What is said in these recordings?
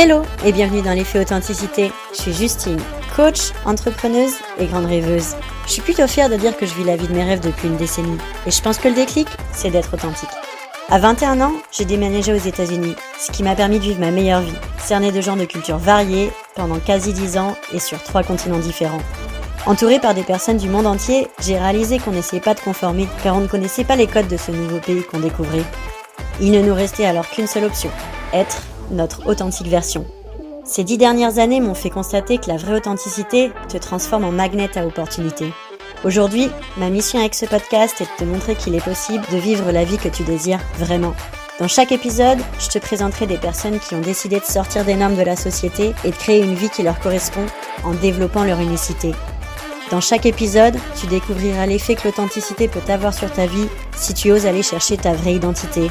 Hello et bienvenue dans l'effet authenticité. Je suis Justine, coach, entrepreneuse et grande rêveuse. Je suis plutôt fière de dire que je vis la vie de mes rêves depuis une décennie et je pense que le déclic, c'est d'être authentique. À 21 ans, j'ai déménagé aux États-Unis, ce qui m'a permis de vivre ma meilleure vie, cernée de gens de cultures variées pendant quasi 10 ans et sur trois continents différents. Entourée par des personnes du monde entier, j'ai réalisé qu'on n'essayait pas de conformer car on ne connaissait pas les codes de ce nouveau pays qu'on découvrait. Il ne nous restait alors qu'une seule option, être notre authentique version. Ces dix dernières années m'ont fait constater que la vraie authenticité te transforme en magnet à opportunité. Aujourd'hui, ma mission avec ce podcast est de te montrer qu'il est possible de vivre la vie que tu désires vraiment. Dans chaque épisode, je te présenterai des personnes qui ont décidé de sortir des normes de la société et de créer une vie qui leur correspond en développant leur unicité. Dans chaque épisode, tu découvriras l'effet que l'authenticité peut avoir sur ta vie si tu oses aller chercher ta vraie identité.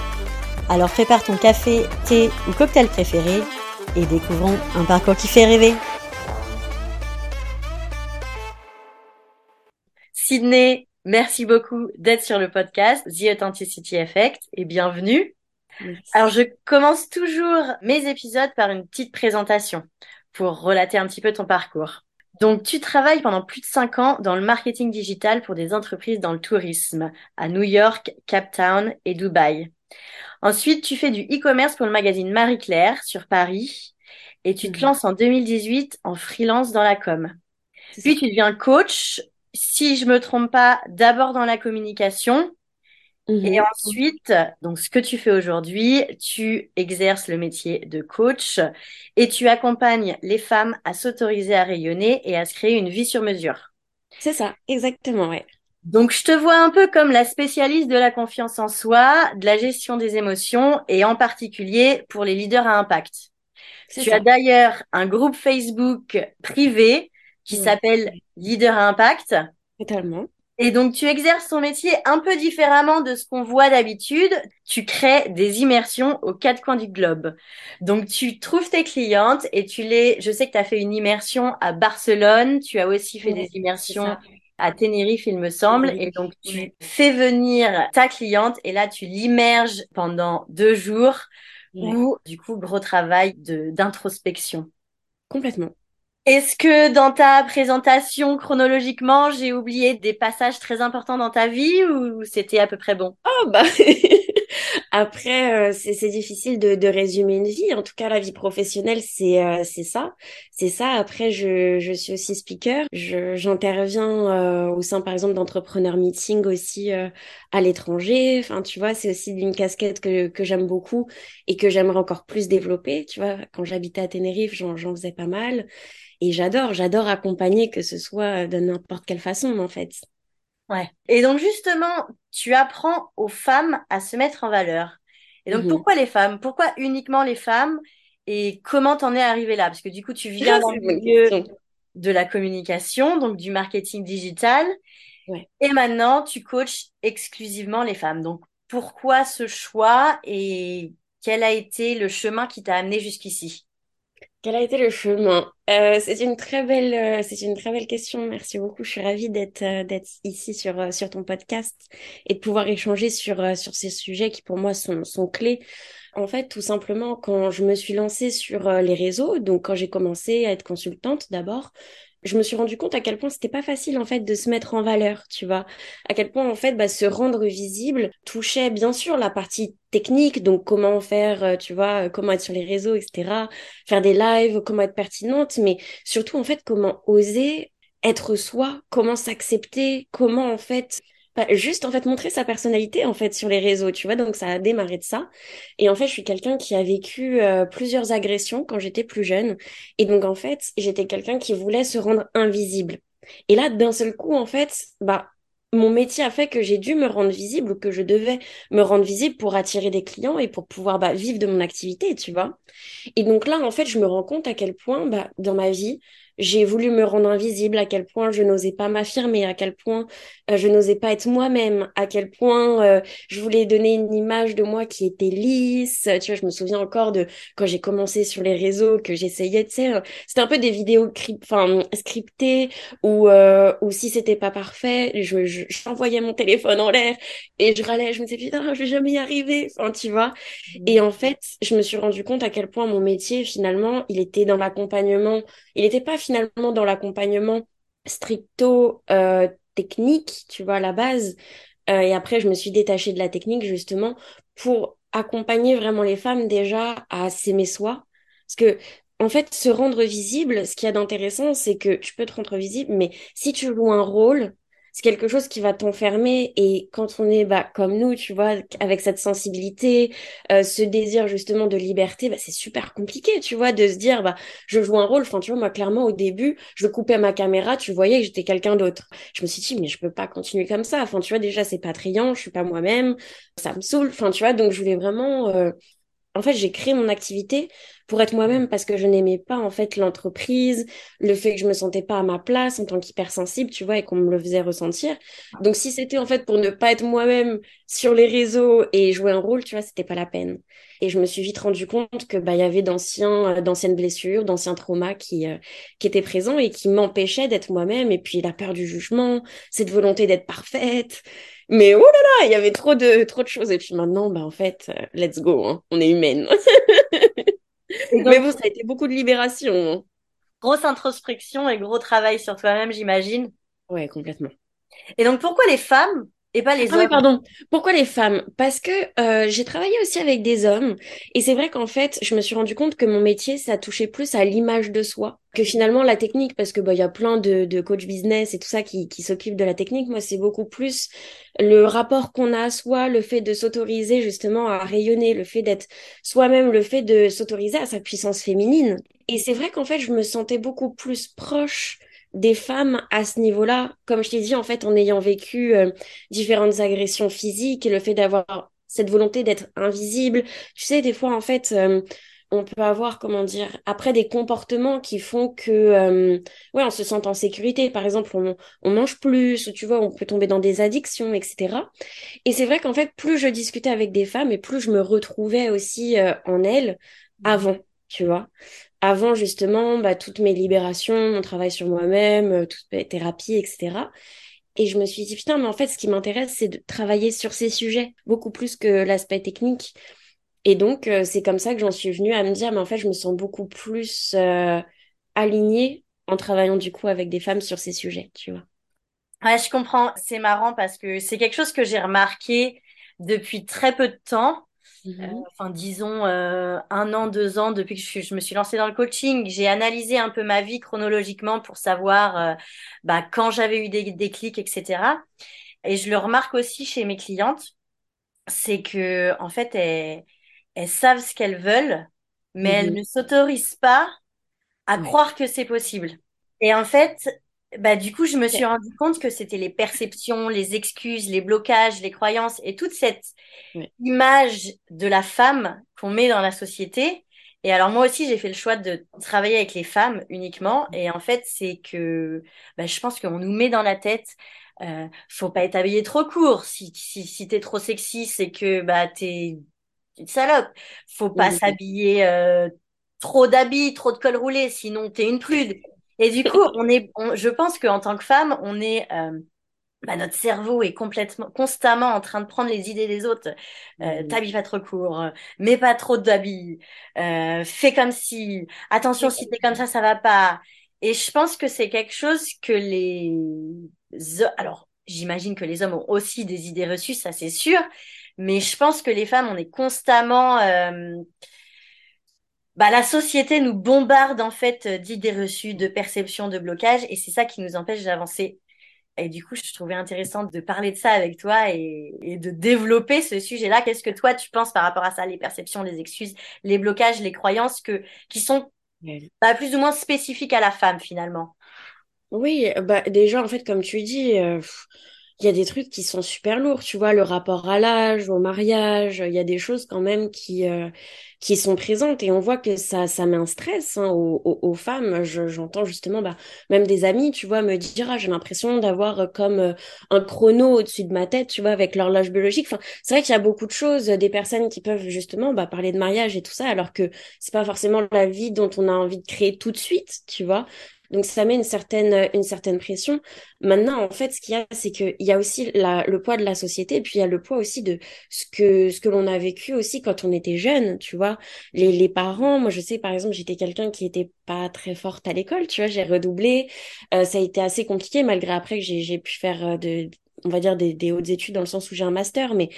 Alors prépare ton café, thé ou cocktail préféré et découvrons un parcours qui fait rêver. Sydney, merci beaucoup d'être sur le podcast The Authenticity Effect et bienvenue. Alors je commence toujours mes épisodes par une petite présentation pour relater un petit peu ton parcours. Donc tu travailles pendant plus de cinq ans dans le marketing digital pour des entreprises dans le tourisme à New York, Cape Town et Dubaï. Ensuite, tu fais du e-commerce pour le magazine Marie-Claire sur Paris et tu te mhm. lances en 2018 en freelance dans la com. Puis tu deviens coach si je me trompe pas, d'abord dans la communication. Mhm. Et ensuite, donc ce que tu fais aujourd'hui, tu exerces le métier de coach et tu accompagnes les femmes à s'autoriser à rayonner et à se créer une vie sur mesure. C'est ça, exactement, ouais. Donc je te vois un peu comme la spécialiste de la confiance en soi, de la gestion des émotions et en particulier pour les leaders à impact. Tu as d'ailleurs un groupe Facebook privé qui s'appelle Leader à Impact. Totalement. Et donc, tu exerces ton métier un peu différemment de ce qu'on voit d'habitude. Tu crées des immersions aux quatre coins du globe. Donc, tu trouves tes clientes et tu les, je sais que tu as fait une immersion à Barcelone. Tu as aussi fait des immersions à Tenerife, il me semble. Et donc, tu fais venir ta cliente et là, tu l'immerges pendant deux jours ou, du coup, gros travail de, d'introspection. Complètement. Est-ce que dans ta présentation chronologiquement, j'ai oublié des passages très importants dans ta vie ou c'était à peu près bon? Oh bah après euh, c'est difficile de, résumer une vie. En tout cas la vie professionnelle c'est euh, ça, c'est ça. Après je, je suis aussi speaker. J'interviens euh, au sein par exemple d'entrepreneurs meeting aussi à l'étranger. Enfin tu vois c'est aussi une casquette que que j'aime beaucoup et que j'aimerais encore plus développer. Tu vois quand j'habitais à Tenerife j'en faisais pas mal. Et j'adore, j'adore accompagner, que ce soit de n'importe quelle façon, en fait. Ouais. Et donc, justement, tu apprends aux femmes à se mettre en valeur. Et donc, mhm. pourquoi les femmes? Pourquoi uniquement les femmes? Et comment t'en es arrivé là? Parce que du coup, tu viens dans le milieu de la communication, donc du marketing digital. Ouais. Et maintenant, tu coaches exclusivement les femmes. Donc, pourquoi ce choix et quel a été le chemin qui t'a amené jusqu'ici? Quel a été le chemin? Euh, C'est une très belle, euh, c'est une très belle question. Merci beaucoup. Je suis ravie d'être euh, d'être ici sur euh, sur ton podcast et de pouvoir échanger sur sur ces sujets qui pour moi sont sont clés. En fait, tout simplement, quand je me suis lancée sur les réseaux, donc quand j'ai commencé à être consultante d'abord, je me suis rendu compte à quel point c'était pas facile en fait de se mettre en valeur, tu vois. À quel point en fait bah, se rendre visible touchait bien sûr la partie technique, donc comment faire, euh, tu vois, euh, comment être sur les réseaux, etc. Faire des lives, comment être pertinente, mais surtout en fait comment oser être soi, comment s'accepter, comment en fait juste en fait montrer sa personnalité en fait sur les réseaux, tu vois. Donc ça a démarré de ça. Et en fait, je suis quelqu'un qui a vécu euh, plusieurs agressions quand j'étais plus jeune. Et donc en fait, j'étais quelqu'un qui voulait se rendre invisible. Et là, d'un seul coup, en fait, bah mon métier a fait que j'ai dû me rendre visible ou que je devais me rendre visible pour attirer des clients et pour pouvoir bah, vivre de mon activité, tu vois. Et donc là, en fait, je me rends compte à quel point, bah, dans ma vie, j'ai voulu me rendre invisible, à quel point je n'osais pas m'affirmer, à quel point euh, je n'osais pas être moi-même, à quel point euh, je voulais donner une image de moi qui était lisse. Tu vois, je me souviens encore de quand j'ai commencé sur les réseaux, que j'essayais, tu sais, c'était un peu des vidéos enfin, scriptées ou euh, ou si c'était pas parfait, je j'envoyais mon téléphone en l'air et je râlais, je me disais putain, je vais jamais y arriver, enfin, tu vois. Et en fait, je me suis rendu compte à quel point mon métier finalement, il était dans l'accompagnement, il n'était pas finalement dans l'accompagnement stricto euh, technique, tu vois, à la base. Euh, et après, je me suis détachée de la technique justement pour accompagner vraiment les femmes déjà à s'aimer soi. Parce que, en fait, se rendre visible, ce qu'il y a d'intéressant, c'est que tu peux te rendre visible, mais si tu joues un rôle, c'est quelque chose qui va t'enfermer et quand on est bah, comme nous, tu vois, avec cette sensibilité, euh, ce désir justement de liberté, bah, c'est super compliqué, tu vois, de se dire, bah, je joue un rôle. Enfin, tu vois, moi, clairement, au début, je coupais ma caméra, tu voyais que j'étais quelqu'un d'autre. Je me suis dit, mais je peux pas continuer comme ça. Enfin, tu vois, déjà, c'est pas triant, je suis pas moi-même, ça me saoule. Enfin, tu vois, donc je voulais vraiment euh, en fait, j'ai créé mon activité pour être moi-même parce que je n'aimais pas en fait l'entreprise, le fait que je me sentais pas à ma place en tant qu'hypersensible, tu vois, et qu'on me le faisait ressentir. Donc si c'était en fait pour ne pas être moi-même sur les réseaux et jouer un rôle, tu vois, c'était pas la peine. Et je me suis vite rendu compte que bah il y avait d'anciens euh, d'anciennes blessures, d'anciens traumas qui euh, qui étaient présents et qui m'empêchaient d'être moi-même et puis la peur du jugement, cette volonté d'être parfaite mais oh là là, il y avait trop de, trop de choses. Et puis maintenant, bah, en fait, euh, let's go, hein. on est humaine. Mais bon, ça a été beaucoup de libération. Hein. Grosse introspection et gros travail sur toi-même, j'imagine. Ouais, complètement. Et donc, pourquoi les femmes et pas les ah hommes. pardon. Pourquoi les femmes? Parce que euh, j'ai travaillé aussi avec des hommes et c'est vrai qu'en fait, je me suis rendu compte que mon métier, ça touchait plus à l'image de soi que finalement la technique, parce que bah il y a plein de, de coach business et tout ça qui, qui s'occupent de la technique. Moi, c'est beaucoup plus le rapport qu'on a à soi, le fait de s'autoriser justement à rayonner, le fait d'être soi-même, le fait de s'autoriser à sa puissance féminine. Et c'est vrai qu'en fait, je me sentais beaucoup plus proche des femmes à ce niveau-là, comme je t'ai dit, en fait, en ayant vécu euh, différentes agressions physiques et le fait d'avoir cette volonté d'être invisible. Tu sais, des fois, en fait, euh, on peut avoir, comment dire, après des comportements qui font que, euh, ouais, on se sent en sécurité. Par exemple, on, on mange plus, ou tu vois, on peut tomber dans des addictions, etc. Et c'est vrai qu'en fait, plus je discutais avec des femmes et plus je me retrouvais aussi en elles avant, tu vois avant justement bah, toutes mes libérations, mon travail sur moi-même, euh, toutes mes thérapies, etc. Et je me suis dit, putain, mais en fait, ce qui m'intéresse, c'est de travailler sur ces sujets, beaucoup plus que l'aspect technique. Et donc, euh, c'est comme ça que j'en suis venue à me dire, mais en fait, je me sens beaucoup plus euh, alignée en travaillant du coup avec des femmes sur ces sujets, tu vois. Ouais, je comprends. C'est marrant parce que c'est quelque chose que j'ai remarqué depuis très peu de temps. Euh, mhm. enfin disons euh, un an, deux ans depuis que je, me suis lancée dans le coaching, j'ai analysé un peu ma vie chronologiquement pour savoir euh, bah, quand j'avais eu des déclics, etc. Et je le remarque aussi chez mes clientes, c'est que en fait elles, elles savent ce qu'elles veulent, mais elles mhm. ne s'autorisent pas à croire que c'est possible. Et en fait, bah, du coup, je me suis rendu compte que c'était les perceptions, les excuses, les blocages, les croyances et toute cette image de la femme qu'on met dans la société. Et alors moi aussi, j'ai fait le choix de travailler avec les femmes uniquement. Et en fait, c'est que bah, je pense qu'on nous met dans la tête, euh, faut pas être habillé trop court. Si, si, si t'es trop sexy, c'est que bah t'es une salope. Faut pas s'habiller euh, trop d'habits, trop de col roulé, sinon t'es une prude. Et du coup, on est, je pense qu'en tant que femme, on est, euh, bah, notre cerveau est complètement, constamment en train de prendre les idées des autres. Euh, mmh. T'habilles pas trop court, mets pas trop d'habits, euh, fais comme si, attention, si t'es comme ça, ça va pas. Et je pense que c'est quelque chose que les, alors, j'imagine que les hommes ont aussi des idées reçues, ça c'est sûr, mais je pense que les femmes, on est constamment, euh, bah, la société nous bombarde en fait euh, d'idées reçues, de perceptions, de blocages, et c'est ça qui nous empêche d'avancer. Et du coup, je trouvais intéressant de parler de ça avec toi et, de développer ce sujet-là. Qu'est-ce que toi tu penses par rapport à ça, les perceptions, les excuses, les blocages, les croyances que qui sont bah, plus ou moins spécifiques à la femme finalement? Oui, bah déjà en fait, comme tu dis. Euh, il y a des trucs qui sont super lourds, tu vois, le rapport à l'âge, au mariage, il y a des choses quand même qui euh, qui sont présentes et on voit que ça ça met un stress hein, aux, aux, femmes. j'entends justement bah même des amis, tu vois, me dire ah, j'ai l'impression d'avoir euh, comme euh, un chrono au-dessus de ma tête, tu vois, avec l'horloge biologique. Enfin, c'est vrai qu'il y a beaucoup de choses, des personnes qui peuvent justement bah parler de mariage et tout ça, alors que c'est pas forcément la vie dont on a envie de créer tout de suite, tu vois. Donc ça met une certaine une certaine pression. Maintenant, en fait, ce qu'il y a, c'est qu'il y a aussi la, le poids de la société, puis il y a le poids aussi de ce que ce que l'on a vécu aussi quand on était jeune, tu vois. Les les parents, moi je sais par exemple, j'étais quelqu'un qui était pas très forte à l'école, tu vois, j'ai redoublé, euh, ça a été assez compliqué malgré après que j'ai j'ai pu faire euh, de on va dire des, des hautes études dans le sens où j'ai un master, mais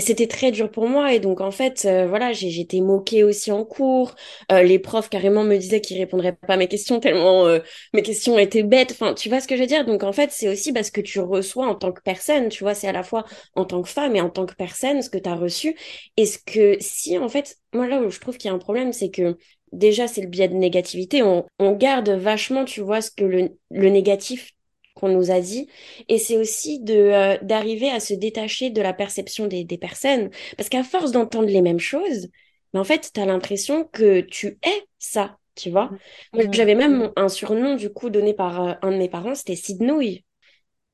c'était très dur pour moi et donc en fait euh, voilà j'étais moquée aussi en cours. Euh, les profs carrément me disaient qu'ils répondraient pas à mes questions tellement euh, mes questions étaient bêtes. Enfin tu vois ce que je veux dire? Donc en fait c'est aussi parce que tu reçois en tant que personne tu vois c'est à la fois en tant que femme et en tant que personne ce que tu as reçu. Et ce que si en fait moi là où je trouve qu'il y a un problème c'est que déjà c'est le biais de négativité. On, on garde vachement tu vois ce que le, le négatif qu'on nous a dit. Et c'est aussi de euh, d'arriver à se détacher de la perception des, des personnes. Parce qu'à force d'entendre les mêmes choses, mais en fait, tu as l'impression que tu es ça, tu vois. Moi, j'avais même un surnom, du coup, donné par euh, un de mes parents, c'était Sidnouille.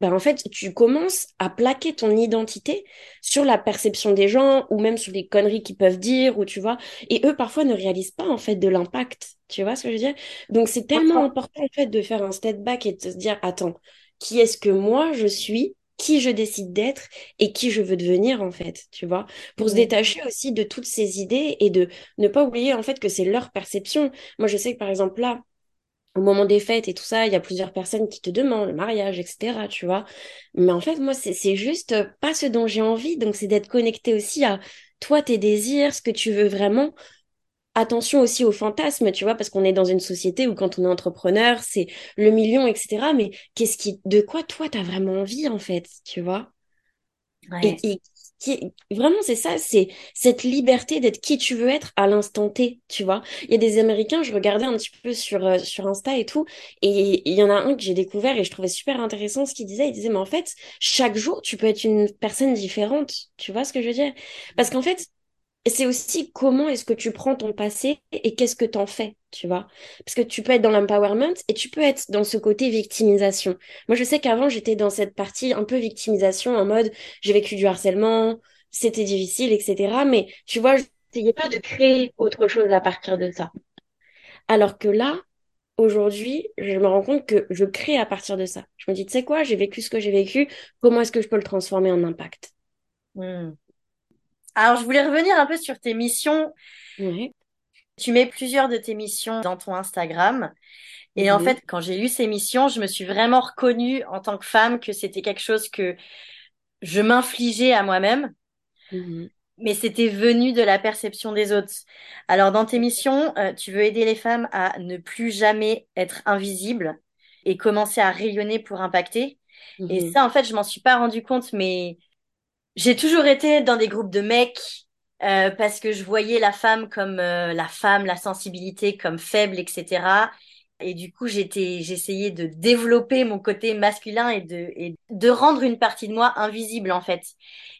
Ben, en fait, tu commences à plaquer ton identité sur la perception des gens ou même sur les conneries qu'ils peuvent dire ou tu vois. Et eux, parfois, ne réalisent pas, en fait, de l'impact. Tu vois ce que je veux dire? Donc, c'est tellement important, en fait, de faire un step back et de se dire, attends, qui est-ce que moi je suis? qui je décide d'être? Et qui je veux devenir en fait, tu vois, pour se détacher aussi de toutes ces idées et de ne pas oublier en fait que c'est leur perception. Moi, je sais que par exemple là, au moment des fêtes et tout ça, il y a plusieurs personnes qui te demandent le mariage, etc., tu vois. Mais en fait, moi, c'est juste pas ce dont j'ai envie. Donc, c'est d'être connecté aussi à toi, tes désirs, ce que tu veux vraiment. Attention aussi aux fantasmes, tu vois, parce qu'on est dans une société où quand on est entrepreneur, c'est le million, etc. Mais qu'est-ce qui, de quoi toi, t'as vraiment envie, en fait, tu vois? Et, vraiment c'est ça c'est cette liberté d'être qui tu veux être à l'instant T tu vois. Il y a des américains je regardais un petit peu sur euh, sur Insta et tout et il y en a un que j'ai découvert et je trouvais super intéressant ce qu'il disait. Il disait mais en fait chaque jour tu peux être une personne différente tu vois ce que je veux dire? Parce qu'en fait c'est aussi comment est-ce que tu prends ton passé et qu'est-ce que t'en fais, tu vois? Parce que tu peux être dans l'empowerment et tu peux être dans ce côté victimisation. Moi, je sais qu'avant, j'étais dans cette partie un peu victimisation en mode j'ai vécu du harcèlement, c'était difficile, etc. Mais tu vois, j'essayais pas de créer autre chose à partir de ça. Alors que là, aujourd'hui, je me rends compte que je crée à partir de ça. Je me dis, tu sais quoi, j'ai vécu ce que j'ai vécu, comment est-ce que je peux le transformer en impact? Hmm. Alors, je voulais revenir un peu sur tes missions. Tu mets plusieurs de tes missions dans ton Instagram. Et en fait, quand j'ai lu ces missions, je me suis vraiment reconnue en tant que femme que c'était quelque chose que je m'infligeais à moi-même. Mhm. Mais c'était venu de la perception des autres. Alors, dans tes missions, euh, tu veux aider les femmes à ne plus jamais être invisibles et commencer à rayonner pour impacter. Et mhm. ça, en fait, je m'en suis pas rendu compte, mais j'ai toujours été dans des groupes de mecs euh, parce que je voyais la femme comme euh, la femme, la sensibilité comme faible, etc. Et du coup, j'étais, j'essayais de développer mon côté masculin et de, et de rendre une partie de moi invisible, en fait.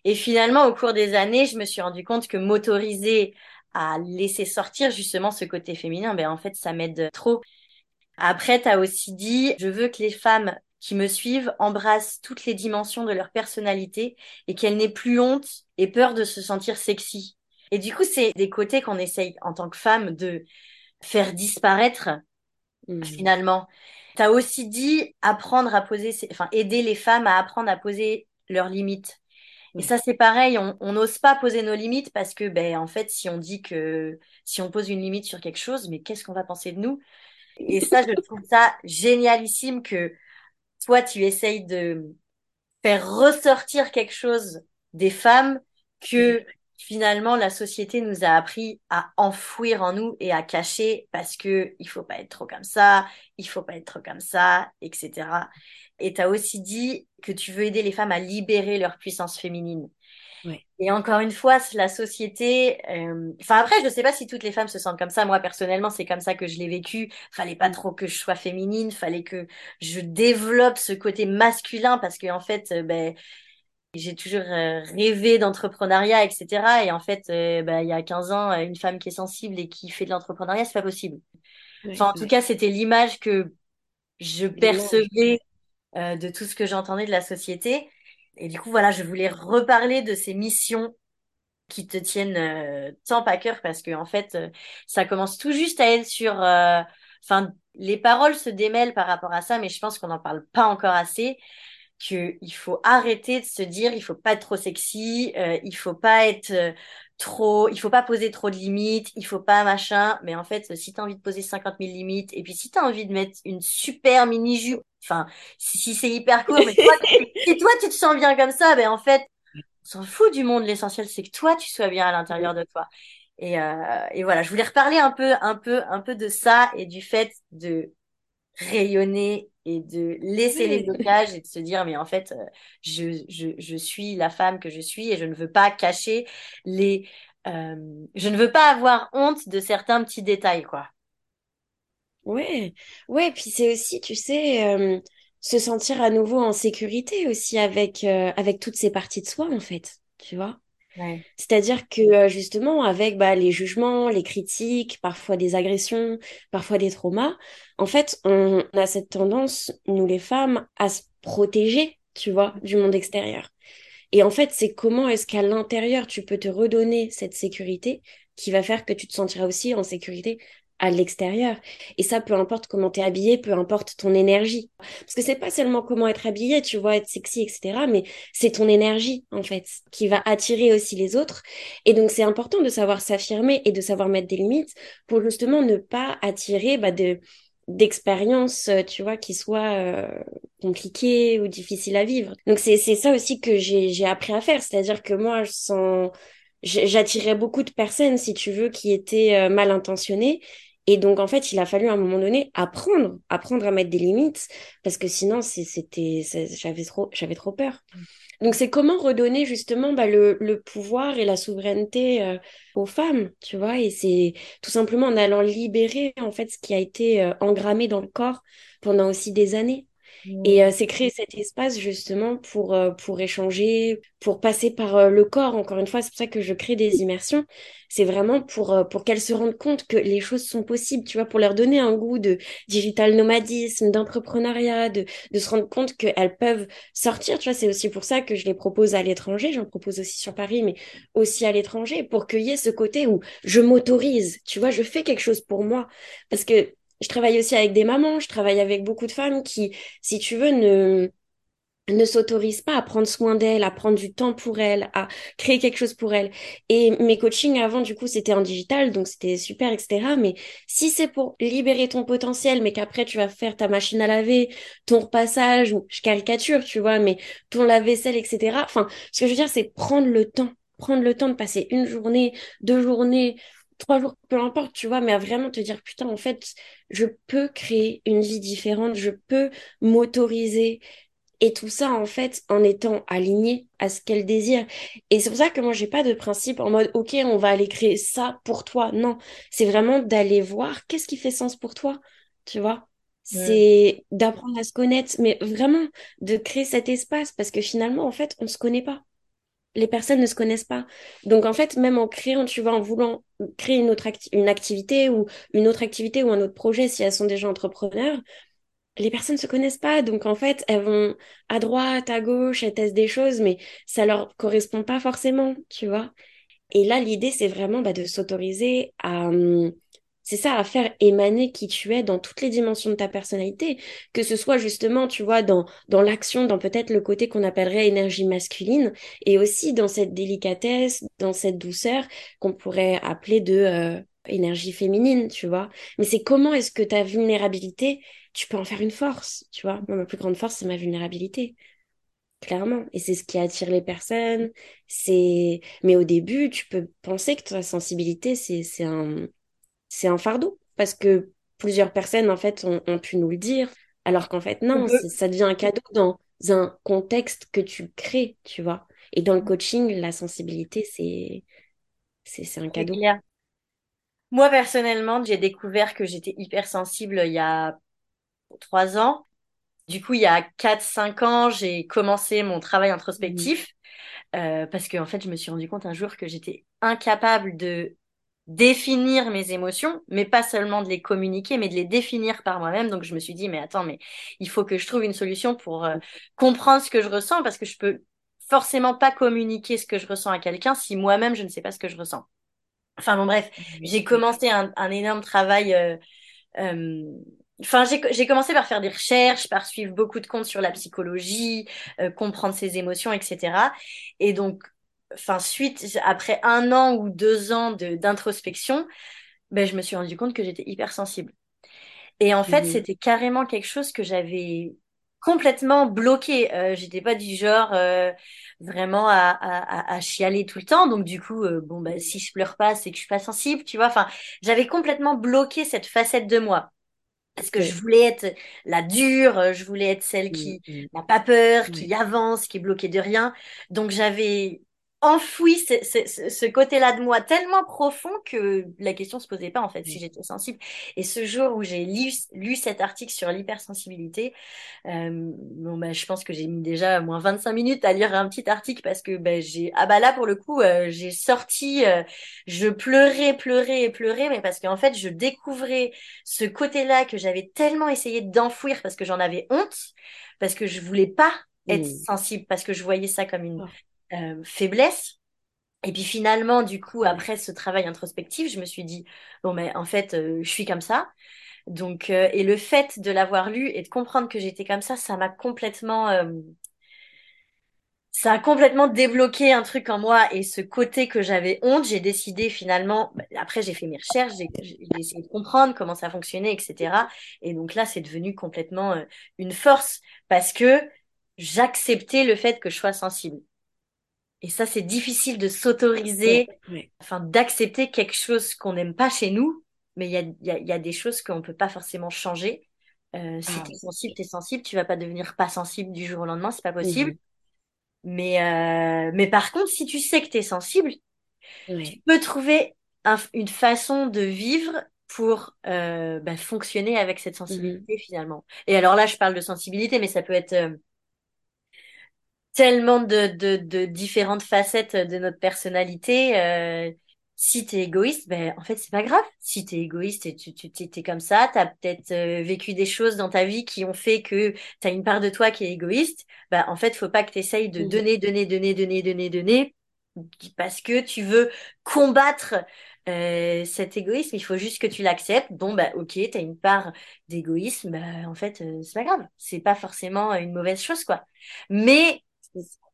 Et finalement, au cours des années, je me suis rendu compte que m'autoriser à laisser sortir justement ce côté féminin, ben, en fait, ça m'aide trop. Après, tu as aussi dit, je veux que les femmes qui me suivent embrassent toutes les dimensions de leur personnalité et qu'elles n'aient plus honte et peur de se sentir sexy. Et du coup, c'est des côtés qu'on essaye en tant que femme de faire disparaître mmh. finalement. Tu as aussi dit apprendre à poser, enfin aider les femmes à apprendre à poser leurs limites. Et mmh. ça, c'est pareil, on n'ose pas poser nos limites parce que, ben, en fait, si on dit que, si on pose une limite sur quelque chose, mais qu'est-ce qu'on va penser de nous? Et ça, je trouve ça génialissime que toi, tu essayes de faire ressortir quelque chose des femmes que finalement la société nous a appris à enfouir en nous et à cacher parce que il faut pas être trop comme ça, il faut pas être trop comme ça, etc. Et tu as aussi dit que tu veux aider les femmes à libérer leur puissance féminine. Et encore une fois, la société. Euh, enfin après, je ne sais pas si toutes les femmes se sentent comme ça. Moi personnellement, c'est comme ça que je l'ai vécu. Fallait pas mm. trop que je sois féminine. Fallait que je développe ce côté masculin parce que en fait, euh, ben j'ai toujours euh, rêvé d'entrepreneuriat, etc. Et en fait, ben, il y a 15 ans, une femme qui est sensible et qui fait de l'entrepreneuriat, c'est pas possible. enfin, en tout cas, c'était l'image que je percevais de tout ce que j'entendais de la société. Et du coup, voilà, je voulais reparler de ces missions qui te tiennent euh, tant à cœur parce que en fait, euh, ça commence tout juste à être sur. Euh, enfin, les paroles se démêlent par rapport à ça, mais je pense qu'on n'en parle pas encore assez. Qu'il faut arrêter de se dire, il faut pas être trop sexy, il faut pas être trop, il faut pas poser trop de limites, il faut pas machin. Mais en fait, si tu as envie de poser 50 000 limites, et puis si tu as envie de mettre une super mini jupe Enfin, si, c'est hyper court, mais toi, si toi tu te sens bien comme ça, ben en fait, on s'en fout du monde. L'essentiel, c'est que toi, tu sois bien à l'intérieur de toi. Et, euh, et voilà, je voulais reparler un peu, un peu, un peu de ça et du fait de rayonner et de laisser les blocages et de se dire mais en fait euh, je, je, je suis la femme que je suis et je ne veux pas cacher les euh, je ne veux pas avoir honte de certains petits détails quoi Ouais, ouais, puis c'est aussi, tu sais, euh, se sentir à nouveau en sécurité aussi avec, euh, avec toutes ces parties de soi, en fait, tu vois? Ouais. C'est-à-dire que justement, avec bah, les jugements, les critiques, parfois des agressions, parfois des traumas, en fait, on a cette tendance, nous les femmes, à se protéger, tu vois, du monde extérieur. Et en fait, c'est comment est-ce qu'à l'intérieur, tu peux te redonner cette sécurité qui va faire que tu te sentiras aussi en sécurité à l'extérieur. Et ça, peu importe comment t'es habillé, peu importe ton énergie. Parce que c'est pas seulement comment être habillé, tu vois, être sexy, etc. Mais c'est ton énergie, en fait, qui va attirer aussi les autres. Et donc, c'est important de savoir s'affirmer et de savoir mettre des limites pour justement ne pas attirer bah, de d'expériences, tu vois, qui soient euh, compliquées ou difficiles à vivre. Donc, c'est ça aussi que j'ai appris à faire. C'est-à-dire que moi, je sens j'attirais beaucoup de personnes, si tu veux, qui étaient euh, mal intentionnées et donc, en fait, il a fallu à un moment donné apprendre, apprendre à mettre des limites, parce que sinon, c'était, j'avais trop, j'avais trop peur. Donc, c'est comment redonner justement bah, le, pouvoir et la souveraineté euh, aux femmes, tu vois, et c'est tout simplement en allant libérer en fait ce qui a été euh, engrammé dans le corps pendant aussi des années. Et euh, c'est créer cet espace justement pour, euh, pour échanger, pour passer par euh, le corps. Encore une fois, c'est pour ça que je crée des immersions. C'est vraiment pour, pour qu'elles se rendent compte que les choses sont possibles, tu vois, pour leur donner un goût de digital nomadisme, d'entrepreneuriat, de, de se rendre compte qu'elles peuvent sortir. Tu vois, c'est aussi pour ça que je les propose à l'étranger. J'en propose aussi sur Paris, mais aussi à l'étranger pour qu'il y ait ce côté où je m'autorise, tu vois, je fais quelque chose pour moi. Parce que je travaille aussi avec des mamans, je travaille avec beaucoup de femmes qui, si tu veux, ne ne s'autorisent pas à prendre soin d'elles, à prendre du temps pour elles, à créer quelque chose pour elles. Et mes coachings avant, du coup, c'était en digital, donc c'était super, etc. Mais si c'est pour libérer ton potentiel, mais qu'après tu vas faire ta machine à laver, ton repassage, ou je caricature, tu vois, mais ton lave-vaisselle, etc. Enfin, ce que je veux dire, c'est prendre le temps, prendre le temps de passer une journée, deux journées, trois jours, peu importe, tu vois, mais à vraiment te dire, putain, en fait, je peux créer une vie différente, je peux m'autoriser. Et tout ça, en fait, en étant aligné à ce qu'elle désire. Et c'est pour ça que moi, j'ai pas de principe en mode, OK, on va aller créer ça pour toi. Non, c'est vraiment d'aller voir qu'est-ce qui fait sens pour toi, tu vois. C'est d'apprendre à se connaître, mais vraiment de créer cet espace parce que finalement, en fait, on se connaît pas les personnes ne se connaissent pas. Donc en fait, même en créant, tu vois, en voulant créer une autre une activité ou une autre activité ou un autre projet, si elles sont déjà entrepreneurs, les personnes ne se connaissent pas. Donc en fait, elles vont à droite, à gauche, elles testent des choses, mais ça leur correspond pas forcément, tu vois. Et là, l'idée, c'est vraiment bah, de s'autoriser à, hum, c'est ça, à faire émaner qui tu es dans toutes les dimensions de ta personnalité, que ce soit justement, tu vois, dans, dans l'action, dans peut-être le côté qu'on appellerait énergie masculine, et aussi dans cette délicatesse, dans cette douceur qu'on pourrait appeler de euh, énergie féminine, tu vois. Mais c'est comment est-ce que ta vulnérabilité, tu peux en faire une force, tu vois. Moi, ma plus grande force, c'est ma vulnérabilité clairement. Et c'est ce qui attire les personnes. C'est, mais au début, tu peux penser que ta sensibilité, c'est, c'est un, c'est un fardeau parce que plusieurs personnes en fait ont, pu nous le dire alors qu'en fait non ça devient un cadeau dans un contexte que tu crées tu vois Et dans le coaching, la sensibilité, c'est c'est un cadeau. Moi, personnellement, j'ai découvert que j'étais hypersensible il y a trois ans. Du coup, il y a quatre, cinq ans, j'ai commencé mon travail introspectif mmh. euh, parce que en fait, je me suis rendu compte un jour que j'étais incapable de définir mes émotions, mais pas seulement de les communiquer, mais de les définir par moi-même. Donc je me suis dit, mais attends, mais il faut que je trouve une solution pour euh, comprendre ce que je ressens, parce que je peux forcément pas communiquer ce que je ressens à quelqu'un si moi-même je ne sais pas ce que je ressens. Enfin bon bref, j'ai commencé un, un, énorme travail. Euh, euh, Enfin, j'ai commencé par faire des recherches, par suivre beaucoup de comptes sur la psychologie, euh, comprendre ses émotions, etc. Et donc, enfin, suite, après un an ou deux ans d'introspection, ben, je me suis rendu compte que j'étais hypersensible. Et en fait, mmh c'était carrément quelque chose que j'avais complètement bloqué. Euh, j'étais pas du genre euh, vraiment à, à, à, chialer tout le temps. Donc du coup, euh, bon bah si je pleure pas, c'est que je suis pas sensible, tu vois. Enfin, j'avais complètement bloqué cette facette de moi. Parce que je voulais être la dure, euh, je voulais être celle mmh, qui mmh. n'a pas peur, qui avance, qui est bloquée de rien. Donc j'avais enfoui ce, ce, ce côté-là de moi tellement profond que la question se posait pas en fait si j'étais sensible. Et ce jour où j'ai lu, lu cet article sur l'hypersensibilité, euh, bon bah je pense que j'ai mis déjà moins 25 minutes à lire un petit article parce que bah, j'ai ah bah là pour le coup euh, j'ai sorti, euh, je pleurais, pleurais et pleurais, mais parce qu'en fait je découvrais ce côté-là que j'avais tellement essayé d'enfouir parce que j'en avais honte, parce que je voulais pas être sensible parce que je voyais ça comme une euh, faiblesse. Et puis finalement, du coup, après ce travail introspectif, je me suis dit, bon, mais en fait, euh, je suis comme ça. Donc, euh, et le fait de l'avoir lu et de comprendre que j'étais comme ça, ça m'a complètement, ça a complètement débloqué un truc en moi. Et ce côté que j'avais honte, j'ai décidé finalement, bah, après j'ai fait mes recherches, j'ai essayé de comprendre comment ça fonctionnait, etc. Et donc là, c'est devenu complètement une force parce que j'acceptais le fait que je sois sensible. Et ça, c'est difficile de s'autoriser, enfin, d'accepter quelque chose qu'on n'aime pas chez nous, mais il y a, y, a, y a, des choses qu'on ne peut pas forcément changer. Euh, si ah. tu es sensible, tu es sensible, tu vas pas devenir pas sensible du jour au lendemain, c'est pas possible. Mais, euh, mais par contre, si tu sais que tu es sensible, tu peux trouver une façon de vivre pour euh, bah, fonctionner avec cette sensibilité finalement. Et alors là, je parle de sensibilité, mais ça peut être euh, tellement de, de, de, différentes facettes de notre personnalité. Euh, si t'es égoïste, ben en fait c'est pas grave. Si t'es égoïste et tu tu t'es comme ça, t'as peut-être euh, vécu des choses dans ta vie qui ont fait que t'as une part de toi qui est égoïste. Ben en fait faut pas que t'essayes de donner donner donner donner donner donner parce que tu veux combattre euh, cet égoïsme. Il faut juste que tu l'acceptes. Bon bah ok, t'as une part d'égoïsme. Ben, en fait euh, c'est pas grave. C'est pas forcément une mauvaise chose quoi. Mais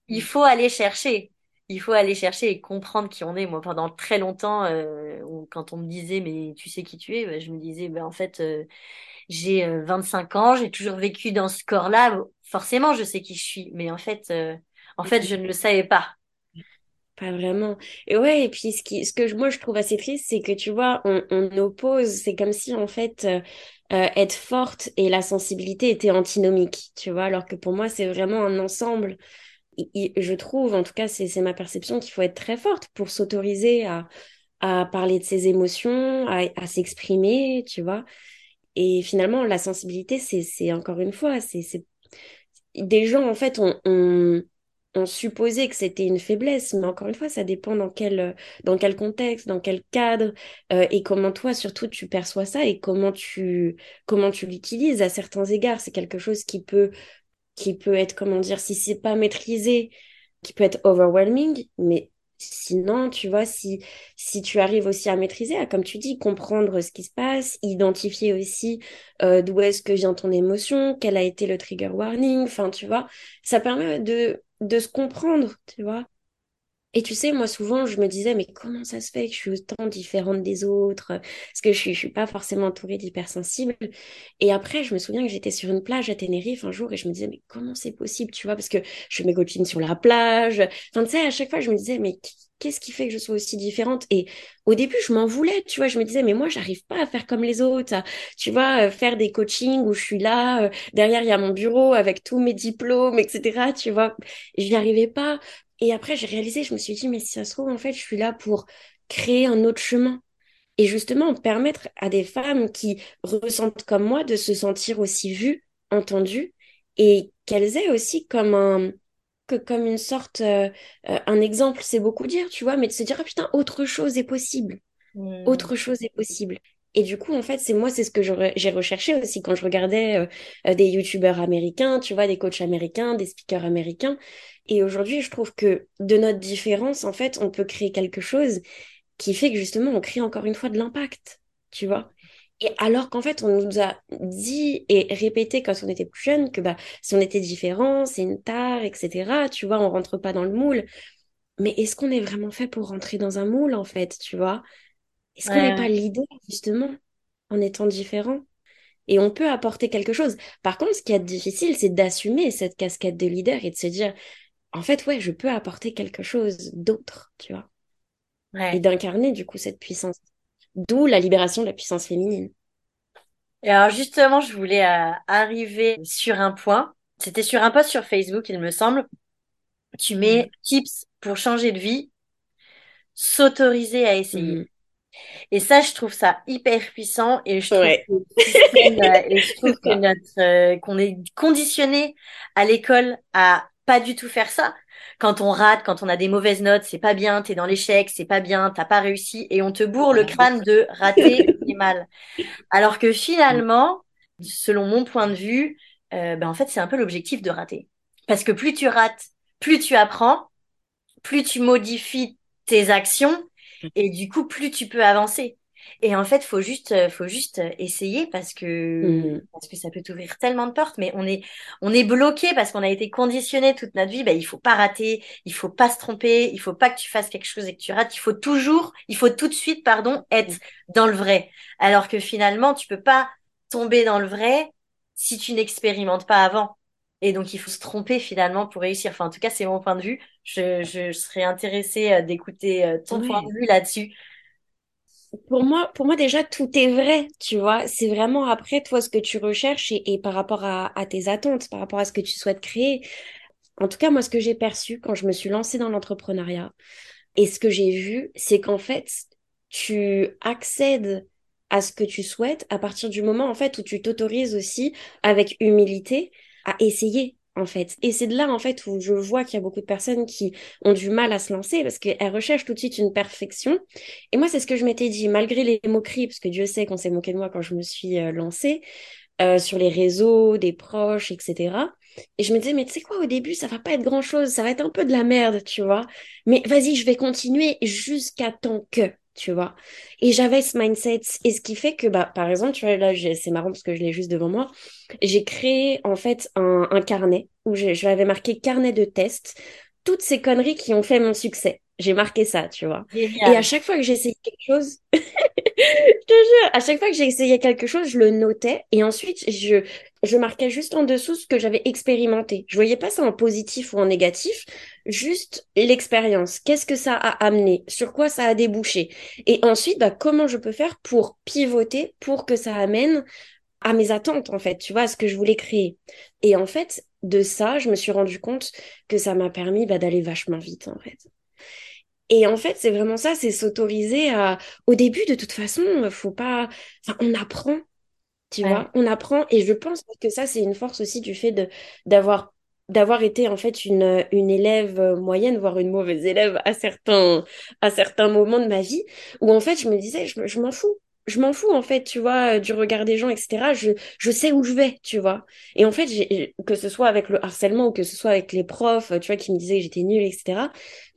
il faut aller chercher. Il faut aller chercher et comprendre qui on est. Moi, pendant très longtemps, euh, quand on me disait, mais tu sais qui tu es, bah, je me disais, ben en fait, euh, j'ai 25 euh, ans, j'ai toujours vécu dans ce corps-là. Forcément, je sais qui je suis. Mais en fait, en fait, je ne le savais pas. Pas vraiment. Et ouais, et puis ce que moi je trouve assez triste, c'est que tu vois, on, on oppose, c'est comme si en fait être forte et la sensibilité étaient antinomiques, tu vois, alors que pour moi c'est vraiment un ensemble je trouve, en tout cas, c'est ma perception qu'il faut être très forte pour s'autoriser à, parler de ses émotions, à, s'exprimer, tu vois. Et finalement, la sensibilité, c'est encore une fois, c'est des gens, en fait, ont on, on supposé que c'était une faiblesse, mais encore une fois, ça dépend dans quel, dans quel contexte, dans quel cadre, euh, et comment toi, surtout, tu perçois ça et comment tu, comment tu l'utilises à certains égards. C'est quelque chose qui peut qui peut être, comment dire, si c'est pas maîtrisé, qui peut être overwhelming, mais sinon, tu vois, si, si tu arrives aussi à maîtriser, à, comme tu dis, comprendre ce qui se passe, identifier aussi euh, d'où est-ce que vient ton émotion, quel a été le trigger warning, enfin, tu vois, ça permet de, de se comprendre, tu vois. Et tu sais, moi, souvent, je me disais, mais comment ça se fait que je suis autant différente des autres? Parce que je suis, je suis pas forcément entourée d'hypersensibles. Et après, je me souviens que j'étais sur une plage à Tenerife un jour et je me disais, mais comment c'est possible, tu vois? Parce que je fais mes coachings sur la plage. Enfin, tu sais, à chaque fois, je me disais, mais qu'est-ce qui fait que je sois aussi différente? Et au début, je m'en voulais, tu vois, je me disais, mais moi, j'arrive pas à faire comme les autres, tu vois, euh, faire des coachings où je suis là, euh, derrière, il y a mon bureau avec tous mes diplômes, etc., tu vois, j'y arrivais pas. Et après, j'ai réalisé, je me suis dit, mais si ça se trouve, en fait, je suis là pour créer un autre chemin. Et justement, permettre à des femmes qui ressentent comme moi de se sentir aussi vues, entendues, et qu'elles aient aussi comme un, que comme une sorte, euh, euh, un exemple, c'est beaucoup dire, tu vois, mais de se dire, ah putain, autre chose est possible. Hmm. Autre chose est possible. Et du coup, en fait, c'est moi, c'est ce que j'ai recherché aussi quand je regardais euh, des youtubeurs américains, tu vois, des coachs américains, des speakers américains. Et aujourd'hui, je trouve que de notre différence, en fait, on peut créer quelque chose qui fait que justement, on crée encore une fois de l'impact, tu vois. Et alors qu'en fait, on nous a dit et répété quand on était plus jeune que bah, si on était différent, c'est une tare, etc. Tu vois, on rentre pas dans le moule. Mais est-ce qu'on est vraiment fait pour rentrer dans un moule, en fait, tu vois? Est-ce qu'on n'est pas leader, justement, en étant différent Et on peut apporter quelque chose. Par contre, ce qui est difficile, c'est d'assumer cette casquette de leader et de se dire, en fait, ouais, je peux apporter quelque chose d'autre, tu vois? Et d'incarner, du coup, cette puissance. D'où la libération de la puissance féminine. Et alors justement, je voulais euh, arriver sur un point. C'était sur un post sur Facebook, il me semble. Tu mets mm. tips pour changer de vie, s'autoriser à essayer. Mm. Et ça, je trouve ça hyper puissant et je trouve que, notre euh, qu'on est conditionné à l'école à pas du tout faire ça quand on rate, quand on a des mauvaises notes, c'est pas bien, t'es dans l'échec, c'est pas bien, t'as pas réussi, et on te bourre le crâne de rater, c'est mal. Alors que finalement, selon mon point de vue, euh, ben en fait, c'est un peu l'objectif de rater. Parce que plus tu rates, plus tu apprends, plus tu modifies tes actions, et du coup, plus tu peux avancer. Et en fait, faut juste, euh, faut juste essayer parce que mmh. parce que ça peut t'ouvrir tellement de portes. Mais on est on est bloqué parce qu'on a été conditionné toute notre vie. Ben il faut pas rater, il faut pas se tromper, il faut pas que tu fasses quelque chose et que tu rates. Il faut toujours, il faut tout de suite, pardon, être mmh. dans le vrai. Alors que finalement, tu peux pas tomber dans le vrai si tu n'expérimentes pas avant. Et donc, il faut se tromper finalement pour réussir. Enfin, en tout cas, c'est mon point de vue. Je, je serais intéressée euh, d'écouter euh, ton point de vue là-dessus pour moi, pour moi déjà tout est vrai, tu vois. C'est vraiment après toi ce que tu recherches et, par rapport à, tes attentes, par rapport à ce que tu souhaites créer. En tout cas, moi, ce que j'ai perçu quand je me suis lancée dans l'entrepreneuriat et ce que j'ai vu, c'est qu'en fait, tu accèdes à ce que tu souhaites à partir du moment en fait où tu t'autorises aussi avec humilité à essayer en fait. Et c'est de là, en fait, où je vois qu'il y a beaucoup de personnes qui ont du mal à se lancer parce qu'elles recherchent tout de suite une perfection. Et moi, c'est ce que je m'étais dit, malgré les moqueries, parce que Dieu sait qu'on s'est moqué de moi quand je me suis euh, lancée, euh, sur les réseaux, des proches, etc. Et je me disais, mais tu sais quoi, au début, ça va pas être grand chose, ça va être un peu de la merde, tu vois. Mais vas-y, je vais continuer jusqu'à temps que tu vois. Et j'avais ce mindset. Et ce qui fait que, bah, par exemple, tu vois, là, c'est marrant parce que je l'ai juste devant moi. J'ai créé, en fait, un, un carnet où j'avais marqué carnet de tests, toutes ces conneries qui ont fait mon succès. J'ai marqué ça, tu vois. Et à chaque fois que j'essayais quelque chose, je te jure, à chaque fois que j'essayais quelque chose, je le notais et ensuite je, je marquais juste en dessous ce que j'avais expérimenté. Je voyais pas ça en positif ou en négatif, juste l'expérience. Qu'est-ce que ça a amené? Sur quoi ça a débouché? Et ensuite, bah, comment je peux faire pour pivoter pour que ça amène à mes attentes, en fait, tu vois, à ce que je voulais créer. Et en fait, de ça, je me suis rendu compte que ça m'a permis bah, d'aller vachement vite, en fait. Et en fait, c'est vraiment ça, c'est s'autoriser à. Au début, de toute façon, faut pas. Enfin, on apprend, tu vois, on apprend. Et je pense que ça, c'est une force aussi du fait de d'avoir d'avoir été en fait une, une élève moyenne, voire une mauvaise élève à certains, à certains moments de ma vie, où en fait je me disais, je, je m'en fous, je m'en fous en fait, tu vois, euh, du regard des gens, etc. Je, je sais où je vais, tu vois. Et en fait, que ce soit avec le harcèlement ou que ce soit avec les profs, tu vois, qui me disaient que j'étais nulle, etc.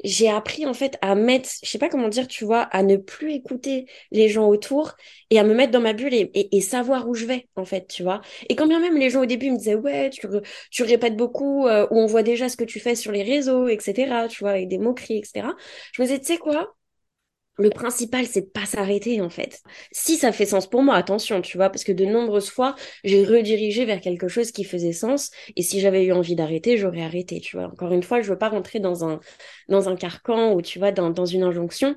J'ai appris en fait à mettre, je sais pas comment dire, tu vois, à ne plus écouter les gens autour et à me mettre dans ma bulle et, et, savoir où je vais, en fait, tu vois. Et quand bien même les gens au début me disaient, ouais, tu, tu répètes beaucoup, euh, ou on voit déjà ce que tu fais sur les réseaux, etc., tu vois, avec des moqueries, etc. Je me disais, tu sais quoi, le principal, c'est de pas s'arrêter en fait. Si ça fait sens pour moi, attention, tu vois, parce que de nombreuses fois, j'ai redirigé vers quelque chose qui faisait sens, et si j'avais eu envie d'arrêter, j'aurais arrêté, tu vois. Encore une fois, je veux pas rentrer dans un dans un carcan ou tu vois dans, dans une injonction,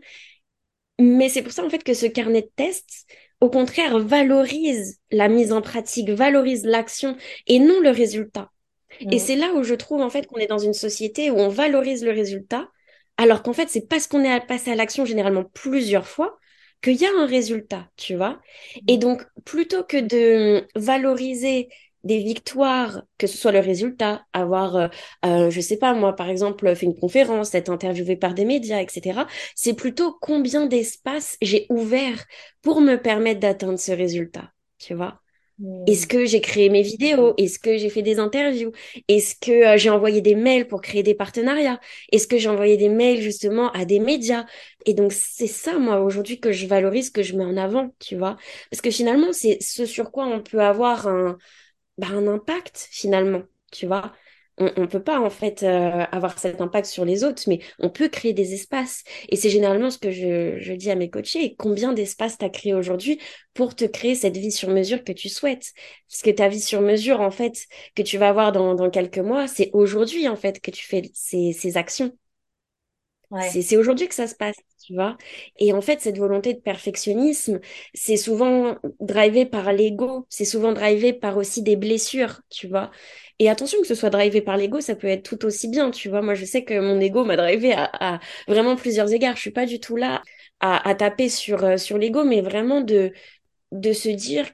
mais c'est pour ça en fait que ce carnet de tests, au contraire, valorise la mise en pratique, valorise l'action et non le résultat. Et c'est là où je trouve en fait qu'on est dans une société où on valorise le résultat alors qu'en fait, c'est parce qu'on est passé à l'action généralement plusieurs fois qu'il y a un résultat, tu vois. Et donc, plutôt que de valoriser des victoires, que ce soit le résultat, avoir, euh, euh, je sais pas moi, par exemple, fait une conférence, être interviewé par des médias, etc. C'est plutôt combien d'espace j'ai ouvert pour me permettre d'atteindre ce résultat, tu vois. Est-ce que j'ai créé mes vidéos? Est-ce que j'ai fait des interviews? Est-ce que euh, j'ai envoyé des mails pour créer des partenariats? Est-ce que j'ai envoyé des mails justement à des médias? Et donc c'est ça moi aujourd'hui que je valorise, que je mets en avant, tu vois? Parce que finalement c'est ce sur quoi on peut avoir un, bah, un impact finalement, tu vois? On ne peut pas en fait euh, avoir cet impact sur les autres, mais on peut créer des espaces. Et c'est généralement ce que je, je, dis à mes coachés, combien d'espaces tu as créé aujourd'hui pour te créer cette vie sur mesure que tu souhaites? Parce que ta vie sur mesure, en fait, que tu vas avoir dans, dans quelques mois, c'est aujourd'hui en fait que tu fais ces, ces actions. Ouais. C'est aujourd'hui que ça se passe, tu vois? Et en fait, cette volonté de perfectionnisme, c'est souvent drivé par l'ego, c'est souvent drivé par aussi des blessures, tu vois? Et attention que ce soit drivé par l'ego, ça peut être tout aussi bien, tu vois. Moi, je sais que mon ego m'a drivé à, vraiment plusieurs égards. Je suis pas du tout là à, à taper sur, euh, sur l'ego, mais vraiment de, de se dire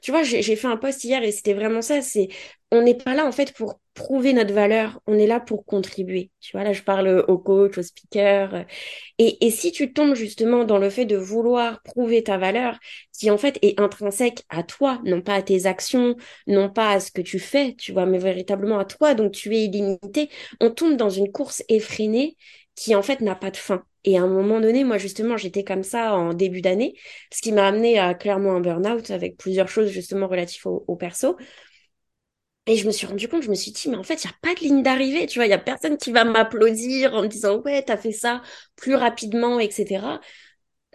tu vois, j'ai fait un post hier et c'était vraiment ça. C'est on n'est pas là en fait pour prouver notre valeur, on est là pour contribuer. Tu vois, là je parle au coach, au speaker. Et, et si tu tombes justement dans le fait de vouloir prouver ta valeur, qui en fait est intrinsèque à toi, non pas à tes actions, non pas à ce que tu fais, tu vois, mais véritablement à toi, donc tu es illimité, on tombe dans une course effrénée qui en fait n'a pas de fin. Et à un moment donné, moi justement, j'étais comme ça en début d'année, ce qui m'a amené à clairement un burn-out avec plusieurs choses justement relatives au, perso. Et je me suis rendu compte, je me suis dit, mais en fait, il n'y a pas de ligne d'arrivée, tu vois, il n'y a personne qui va m'applaudir en me disant, ouais, t'as fait ça plus rapidement, etc.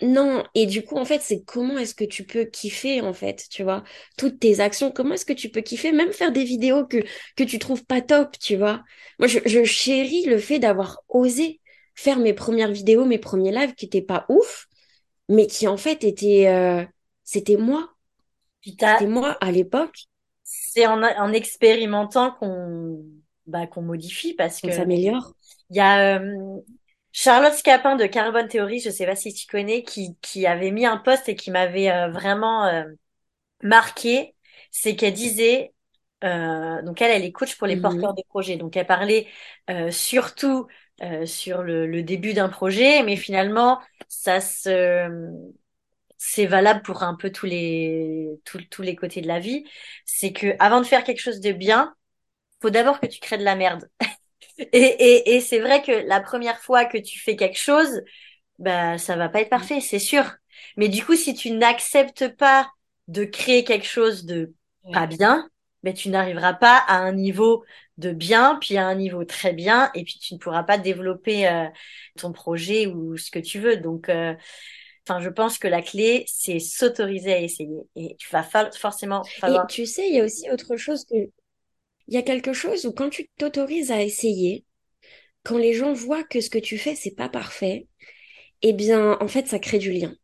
Non, et du coup, en fait, c'est comment est-ce que tu peux kiffer, en fait, tu vois, toutes tes actions, comment est-ce que tu peux kiffer, même faire des vidéos que, que tu trouves pas top, tu vois. Moi, je, je chéris le fait d'avoir osé, faire mes premières vidéos, mes premiers lives qui étaient pas ouf, mais qui en fait étaient, euh, c'était moi. C'était moi à l'époque. C'est en, en expérimentant qu'on bah, qu'on modifie parce que. On s'améliore. Il y a euh, Charlotte Scapin de Carbon Theory, je sais pas si tu connais, qui, qui avait mis un post et qui m'avait euh, vraiment marqué. C'est qu'elle disait, donc elle, elle est coach pour les mhm. porteurs de projets. Donc elle parlait surtout euh, sur le, le début d'un projet, mais finalement, ça se, c'est valable pour un peu tous les, tous, les côtés de la vie. C'est que avant de faire quelque chose de bien, faut d'abord que tu crées de la merde. et, et, et c'est vrai que la première fois que tu fais quelque chose, bah, ça va pas être parfait, c'est sûr. Mais du coup, si tu n'acceptes pas de créer quelque chose de pas bien, mais tu n'arriveras pas à un niveau de bien, puis à un niveau très bien, et puis tu ne pourras pas développer euh, ton projet ou ce que tu veux. Donc, euh, enfin, je pense que la clé, c'est s'autoriser à essayer. Et tu vas forcément falloir... Et tu sais, il y a aussi autre chose que... Il y a quelque chose où quand tu t'autorises à essayer, quand les gens voient que ce que tu fais, c'est pas parfait, eh bien, en fait, ça crée du lien.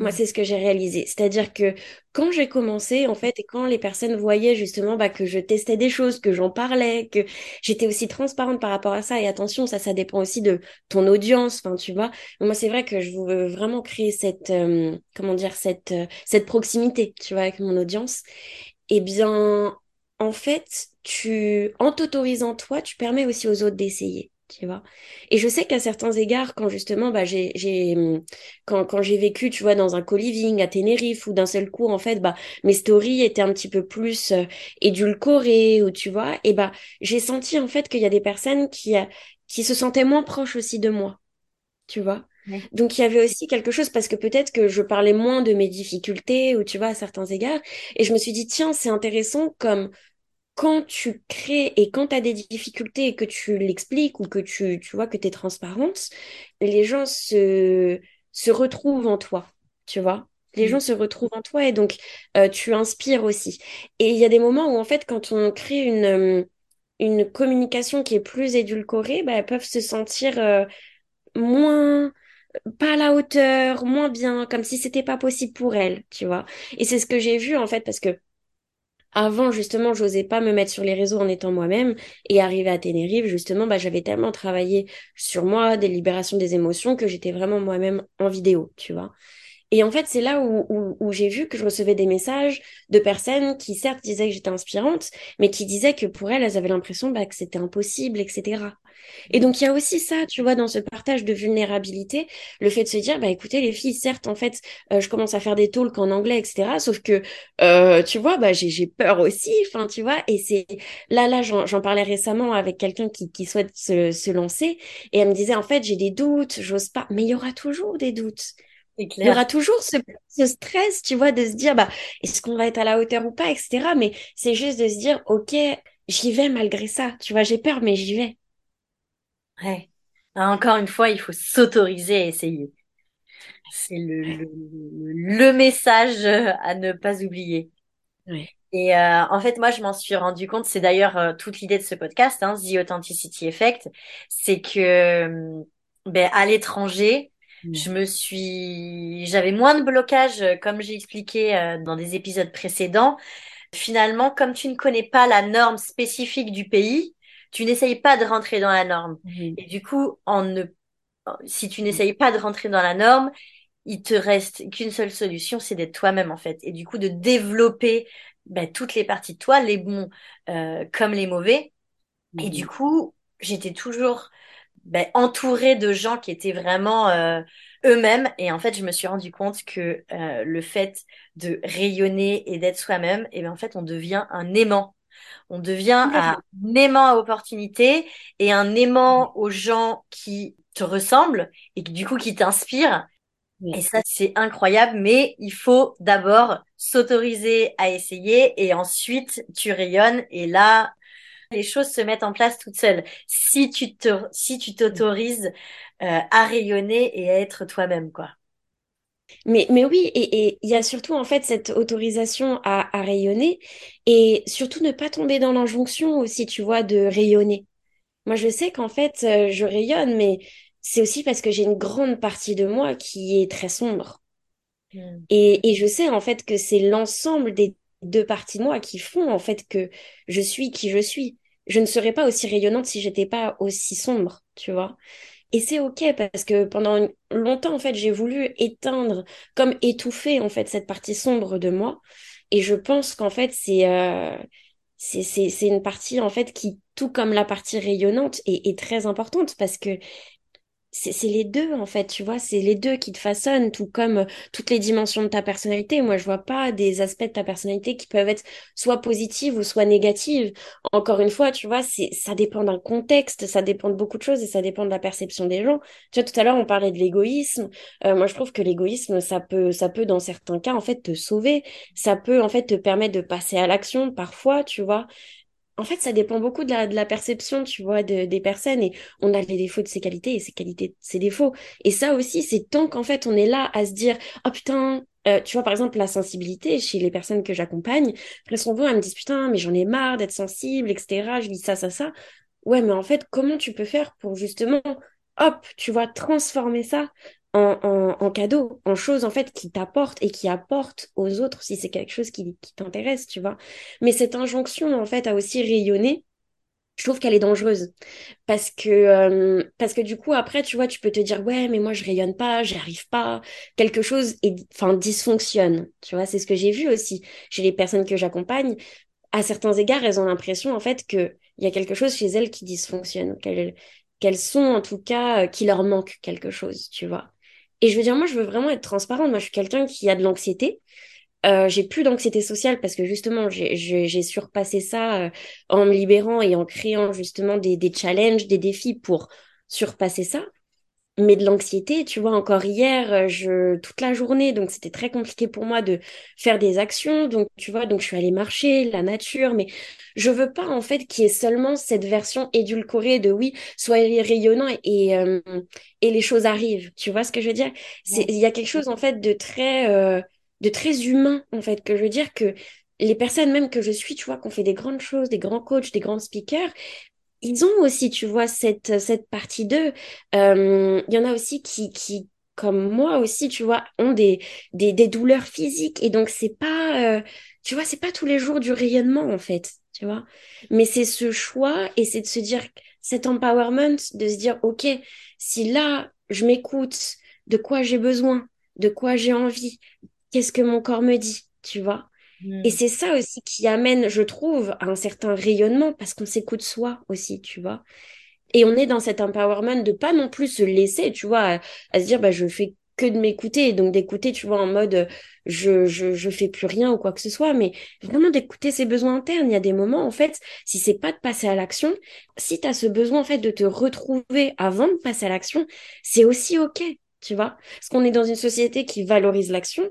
Moi, c'est ce que j'ai réalisé. C'est-à-dire que quand j'ai commencé, en fait, et quand les personnes voyaient justement bah, que je testais des choses, que j'en parlais, que j'étais aussi transparente par rapport à ça, et attention, ça, ça dépend aussi de ton audience, enfin, tu vois. Moi, c'est vrai que je veux vraiment créer cette, euh, comment dire, cette, euh, cette proximité, tu vois, avec mon audience. Eh bien, en fait, tu, en t'autorisant toi, tu permets aussi aux autres d'essayer tu vois. Et je sais qu'à certains égards, quand justement, bah, j'ai, j'ai, quand, quand j'ai vécu, tu vois, dans un co-living à Tenerife, ou d'un seul coup, en fait, bah, mes stories étaient un petit peu plus euh, édulcorées, ou tu vois, et bah, j'ai senti, en fait, qu'il y a des personnes qui, euh, qui se sentaient moins proches aussi de moi, tu vois. Donc il y avait aussi quelque chose parce que peut-être que je parlais moins de mes difficultés ou tu vois à certains égards et je me suis dit tiens c'est intéressant comme quand tu crées et quand tu as des difficultés et que tu l'expliques ou que tu, tu vois que tu es transparente, les gens se se retrouvent en toi, tu vois? Les gens se retrouvent en toi et donc tu inspires aussi. Et il y a des moments où en fait, quand on crée une, une communication qui est plus édulcorée, bah, elles peuvent se sentir moins pas à la hauteur, moins bien, comme si c'était pas possible pour elles, tu vois? Et c'est ce que j'ai vu en fait parce que avant, justement, j'osais pas me mettre sur les réseaux en étant moi-même et arriver à Tenerife, justement, bah, j'avais tellement travaillé sur moi, des libérations des émotions, que j'étais vraiment moi-même en vidéo, tu vois. Et en fait, c'est là où, où, où j'ai vu que je recevais des messages de personnes qui, certes, disaient que j'étais inspirante, mais qui disaient que pour elles, elles avaient l'impression bah, que c'était impossible, etc. Et donc, il y a aussi ça, tu vois, dans ce partage de vulnérabilité, le fait de se dire, bah écoutez, les filles, certes, en fait, euh, je commence à faire des talks en anglais, etc. Sauf que, euh, tu vois, bah j'ai peur aussi, enfin, tu vois, et c'est là, là, j'en parlais récemment avec quelqu'un qui, qui souhaite se, se lancer, et elle me disait, en fait, j'ai des doutes, j'ose pas, mais il y aura toujours des doutes. Il y aura toujours ce, stress, tu vois, de se dire, bah, est-ce qu'on va être à la hauteur ou pas, etc. Mais c'est juste de se dire, ok, j'y vais malgré ça. Tu vois, j'ai peur, mais j'y vais. Ouais. Ah, encore une fois, il faut s'autoriser à essayer. C'est le, le, message à ne pas oublier. Et euh, en fait, moi, je m'en suis rendu compte. C'est d'ailleurs euh, toute l'idée de ce podcast, hein, The Authenticity Effect, c'est que ben, à l'étranger, je me suis, j'avais moins de blocage, euh, comme j'ai expliqué euh, dans des épisodes précédents. Finalement, comme tu ne connais pas la norme spécifique du pays, tu n'essayes pas de rentrer dans la norme. Mhm. Et du coup, en ne, si tu n'essayes pas de rentrer dans la norme, il te reste qu'une seule solution, c'est d'être toi-même en fait. Et du coup, de développer ben, toutes les parties de toi, les bons euh, comme les mauvais. Et du mhm. coup, j'étais toujours ben, entourée de gens qui étaient vraiment euh, eux-mêmes. Et en fait, je me suis rendu compte que euh, le fait de rayonner et d'être soi-même, et ben, en fait, on devient un aimant. On devient un aimant à opportunité et un aimant aux gens qui te ressemblent et du coup qui t'inspirent. Et ça, c'est incroyable, mais il faut d'abord s'autoriser à essayer et ensuite tu rayonnes et là, les choses se mettent en place toutes seules. Si tu te, si tu t'autorises euh, à rayonner et à être toi-même, quoi. Mais, mais oui, et il y a surtout en fait cette autorisation à, à rayonner et surtout ne pas tomber dans l'injonction aussi, tu vois, de rayonner. Moi, je sais qu'en fait, euh, je rayonne, mais c'est aussi parce que j'ai une grande partie de moi qui est très sombre. Hmm. Et, et je sais en fait que c'est l'ensemble des deux parties de moi qui font en fait que je suis qui je suis je ne serais pas aussi rayonnante si j'étais pas aussi sombre, tu vois. Et c'est ok parce que pendant longtemps, en fait, j'ai voulu éteindre, comme étouffer, en fait, cette partie sombre de moi. Et je pense qu'en fait, c'est, euh, c'est, c'est, une partie, en fait, qui, tout comme la partie rayonnante, est, est très importante parce que c'est les deux en fait, tu vois, c'est les deux qui te façonnent, tout comme euh, toutes les dimensions de ta personnalité. Moi, je vois pas des aspects de ta personnalité qui peuvent être soit positives ou soit négatives. Encore une fois, tu vois, c'est ça dépend d'un contexte, ça dépend de beaucoup de choses et ça dépend de la perception des gens. Tu vois, tout à l'heure on parlait de l'égoïsme. Euh, moi, je trouve que l'égoïsme, ça peut, ça peut dans certains cas en fait te sauver, ça peut en fait te permettre de passer à l'action parfois, tu vois en fait, ça dépend beaucoup de la, perception, tu vois, de, des personnes. Et on a les défauts de ses qualités et ses qualités de ses défauts. Et ça aussi, c'est tant qu'en fait, on est là à se dire, oh putain, euh, tu vois, par exemple, la sensibilité chez les personnes que j'accompagne, après son veut, elles me disent, putain, mais j'en ai marre d'être sensible, etc. Je dis ça, ça, ça. Ouais, mais en fait, comment tu peux faire pour justement, hop, tu vois, transformer ça en, en, cadeau, en choses en fait qui t'apportent et qui apportent aux autres si c'est quelque chose qui, t'intéresse, tu vois. Mais cette injonction en fait à aussi rayonner, je trouve qu'elle est dangereuse. Parce que euh, parce que du coup après tu vois tu peux te dire ouais mais moi je rayonne pas j'y arrive pas. Quelque chose et enfin dysfonctionne tu vois c'est ce que j'ai vu aussi chez les personnes que j'accompagne. À certains égards elles ont l'impression en fait que il y a quelque chose chez elles qui dysfonctionne qu'elles qu'elles sont en tout cas euh, qui leur manque quelque chose tu vois et je veux dire, moi, je veux vraiment être transparente. Moi, je suis quelqu'un qui a de l'anxiété. Euh, j'ai plus d'anxiété sociale parce que justement, j'ai surpassé ça euh, en me libérant et en créant justement des, des challenges, des défis pour surpasser ça. Mais de l'anxiété, tu vois, encore hier, euh, je, toute la journée, donc c'était très compliqué pour moi de faire des actions, donc tu vois, donc je suis allée marcher, la nature, mais je veux pas en fait qu'il y ait seulement cette version édulcorée de oui, soyez rayonnant et, euh, et les choses arrivent, tu vois ce que je veux dire? C'est, il y a quelque chose en fait de très, euh, de très humain en fait, que je veux dire que les personnes même que je suis, tu vois, qu'on fait des grandes choses, des grands coachs, des grands speakers, ils ont aussi, tu vois, cette, cette partie d'eux. Euh, il y en a aussi qui, qui, comme moi aussi, tu vois, ont des, des, des douleurs physiques. Et donc, c'est pas, euh, tu vois, c'est pas tous les jours du rayonnement, en fait, tu vois. Mais c'est ce choix et c'est de se dire, cet empowerment, de se dire, OK, si là, je m'écoute, de quoi j'ai besoin, de quoi j'ai envie, qu'est-ce que mon corps me dit, tu vois. Et hmm. c'est ça aussi qui amène, je trouve, à un certain rayonnement parce qu'on s'écoute soi aussi, tu vois. Et on est dans cet empowerment de pas non plus se laisser, tu vois, à, se dire, bah, je fais que de m'écouter, donc d'écouter, tu vois, en mode, je, je, je fais plus rien ou quoi que ce soit, mais vraiment d'écouter ses besoins internes. Il y a des moments, en fait, si c'est pas de passer à l'action, si tu as ce besoin, en fait, de te retrouver avant de passer à l'action, c'est aussi OK, tu vois. Parce qu'on est dans une société qui valorise l'action,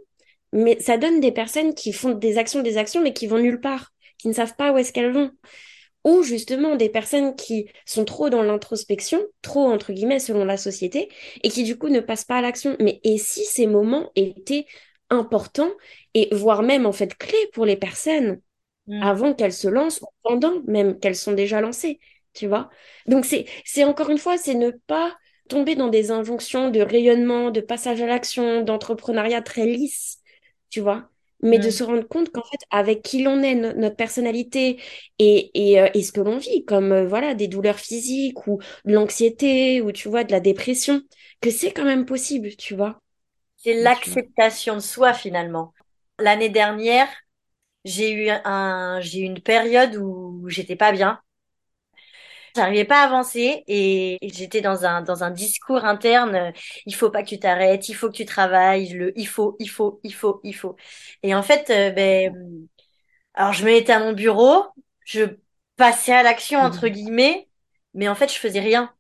mais ça donne des personnes qui font des actions, des actions, mais qui vont nulle part, qui ne savent pas où est-ce qu'elles vont. Ou justement des personnes qui sont trop dans l'introspection, trop entre guillemets selon la société, et qui du coup ne passent pas à l'action. Mais et si ces moments étaient importants et voire même en fait clés pour les personnes mm. avant qu'elles se lancent, ou pendant même qu'elles sont déjà lancées, tu vois? Donc c'est c'est encore une fois, c'est ne pas tomber dans des injonctions de rayonnement, de passage à l'action, d'entrepreneuriat très lisse tu vois mais de se rendre compte qu'en fait, avec qui l'on est, notre personnalité et, et, euh, et ce que l'on vit, comme euh, voilà des douleurs physiques ou de l'anxiété ou tu vois de la dépression, que c'est quand même possible, tu vois. C'est l'acceptation de soi finalement. L'année dernière, j'ai eu un, j'ai eu une période où j'étais pas bien J'arrivais pas à avancer et, j'étais dans un dans un discours interne. Euh, il faut pas que tu t'arrêtes, il faut que tu travailles. Le il faut, il faut, il faut, il faut. Et en fait, euh, ben, alors je me mettais à mon bureau, je passais à l'action entre mmh. guillemets, mais en fait je faisais rien.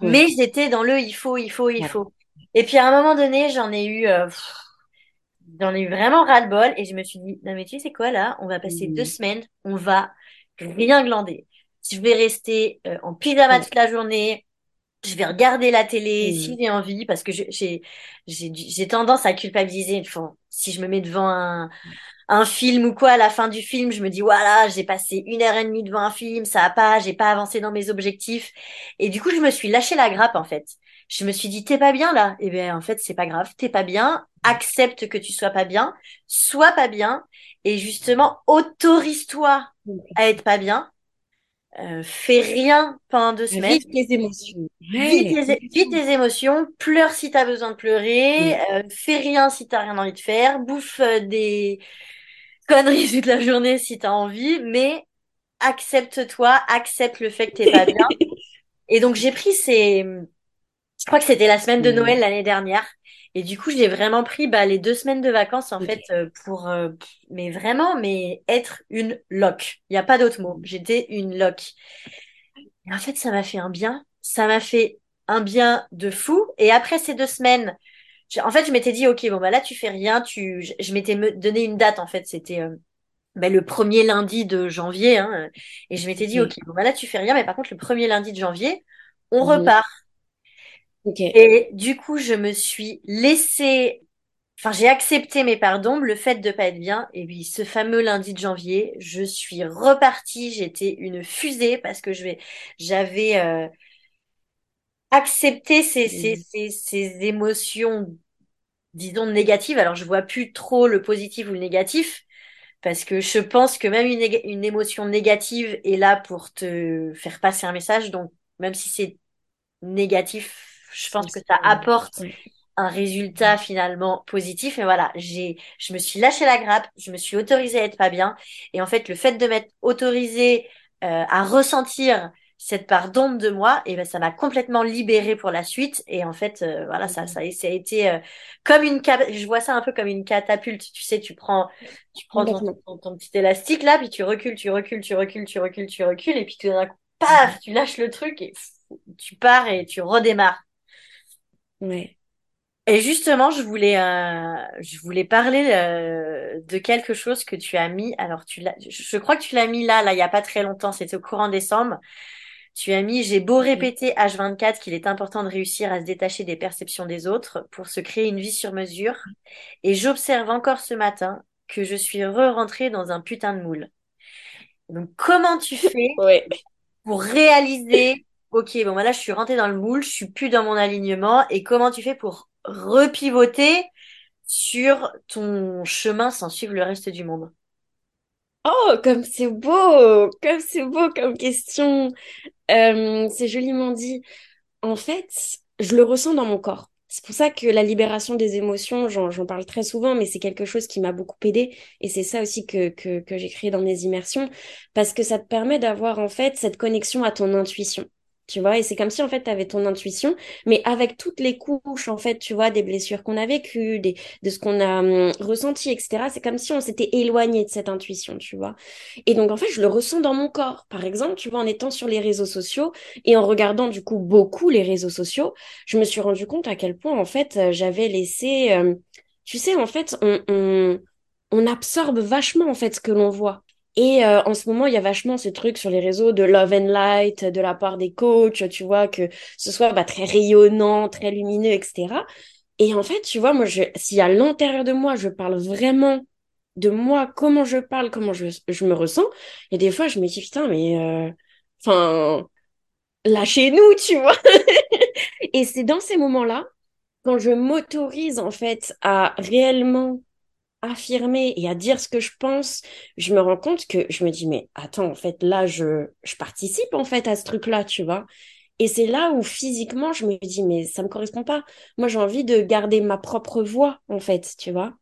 Mais j'étais dans le il faut, il faut, il faut. Et puis à un moment donné, j'en ai eu. Euh, j'en ai eu vraiment ras-le-bol et je me suis dit, non mais tu sais quoi là, on va passer deux mmh. semaines, on va rien glander je vais rester euh, en pyjama toute la journée, je vais regarder la télé si j'ai envie, parce que j'ai j'ai tendance à culpabiliser. Enfin, si je me mets devant un, un film ou quoi, à la fin du film, je me dis voilà, j'ai passé une heure et demie devant un film, ça a pas, j'ai pas avancé dans mes objectifs. Et du coup, je me suis lâché la grappe en fait. Je me suis dit t'es pas bien là. Et eh ben en fait c'est pas grave, t'es pas bien. Accepte que tu sois pas bien, sois pas bien, et justement autorise-toi à être pas bien euh, fais rien pendant deux semaines. Vite tes émotions. Vite tes, émotions. Pleure si tu as besoin de pleurer. Euh, fais rien si tu rien envie de faire. Bouffe euh, des conneries toute la journée si tu as envie. Mais accepte-toi. Accepte le fait que t'es pas bien. Et donc, j'ai pris ces... Je crois que c'était la semaine de Noël l'année dernière. Et du coup, j'ai vraiment pris bah, les deux semaines de vacances en fait euh, pour, euh, mais vraiment, mais être une loc. Il n'y a pas d'autre mot. J'étais une loc. Et en fait, ça m'a fait un bien. Ça m'a fait un bien de fou. Et après ces deux semaines, en fait, je m'étais dit, ok, bon bah là, tu fais rien. Tu, je, m'étais donné une date en fait. C'était euh, bah, le premier lundi de janvier. Hein, et je m'étais dit, ok, bon bah là, tu fais rien. Mais par contre, le premier lundi de janvier, on repart. Et du coup, je me suis laissée, enfin, j'ai accepté mes pardons, le fait de pas être bien. Et puis, ce fameux lundi de janvier, je suis repartie. J'étais une fusée parce que je vais, j'avais euh, accepté ces, ces, ces, ces émotions, disons négatives. Alors, je vois plus trop le positif ou le négatif. Parce que je pense que même une, une émotion négative est là pour te faire passer un message. Donc, même si c'est négatif, je pense que ça apporte un résultat finalement positif. Mais voilà, j'ai, je me suis lâché la grappe, je me suis autorisée à être pas bien. Et en fait, le fait de m'être autorisée euh, à ressentir cette part d'ombre de moi, et ben ça m'a complètement libérée pour la suite. Et en fait, euh, voilà, ça, ça, ça a été euh, comme une je vois ça un peu comme une catapulte. Tu sais, tu prends, tu prends ton, ton, petit élastique là, puis tu recules, tu recules, tu recules, tu recules, tu recules, et puis tout d'un coup, paf, tu lâches le truc et tu pars et tu redémarres. Ouais. Et justement, je voulais, euh, je voulais parler euh, de quelque chose que tu as mis. Alors, tu l'as, je crois que tu l'as mis là, là, il y a pas très longtemps. C'était au courant décembre. Tu as mis, j'ai beau répéter H24 qu'il est important de réussir à se détacher des perceptions des autres pour se créer une vie sur mesure. Et j'observe encore ce matin que je suis re-rentrée dans un putain de moule. Donc, comment tu fais ouais. pour réaliser, ok, bon, voilà, je suis rentrée dans le moule, je suis plus dans mon alignement, et comment tu fais pour repivoter sur ton chemin sans suivre le reste du monde? Oh, comme c'est beau, comme c'est beau comme question. Euh, c'est joliment dit. En fait, je le ressens dans mon corps. C'est pour ça que la libération des émotions, j'en parle très souvent, mais c'est quelque chose qui m'a beaucoup aidé. Et c'est ça aussi que, que, que j'ai créé dans mes immersions, parce que ça te permet d'avoir en fait cette connexion à ton intuition tu vois, et c'est comme si en fait tu avais ton intuition, mais avec toutes les couches en fait, tu vois, des blessures qu'on a vécues, des, de ce qu'on a hum, ressenti, etc. C'est comme si on s'était éloigné de cette intuition, tu vois. Et donc en fait, je le ressens dans mon corps. Par exemple, tu vois, en étant sur les réseaux sociaux et en regardant du coup beaucoup les réseaux sociaux, je me suis rendu compte à quel point en fait euh, j'avais laissé, euh, tu sais, en fait, on, on, on absorbe vachement en fait ce que l'on voit. Et euh, en ce moment, il y a vachement ce truc sur les réseaux de love and light de la part des coachs, tu vois, que ce soit bah, très rayonnant, très lumineux, etc. Et en fait, tu vois, moi, je, si à l'intérieur de moi, je parle vraiment de moi, comment je parle, comment je, je me ressens, et des fois, je me dis, putain, mais... Euh, enfin, lâchez-nous, tu vois. et c'est dans ces moments-là, quand je m'autorise, en fait, à réellement affirmer et à dire ce que je pense, je me rends compte que je me dis, mais attends, en fait, là, je, je participe, en fait, à ce truc-là, tu vois. Et c'est là où physiquement, je me dis, mais ça me correspond pas. Moi, j'ai envie de garder ma propre voix, en fait, tu vois.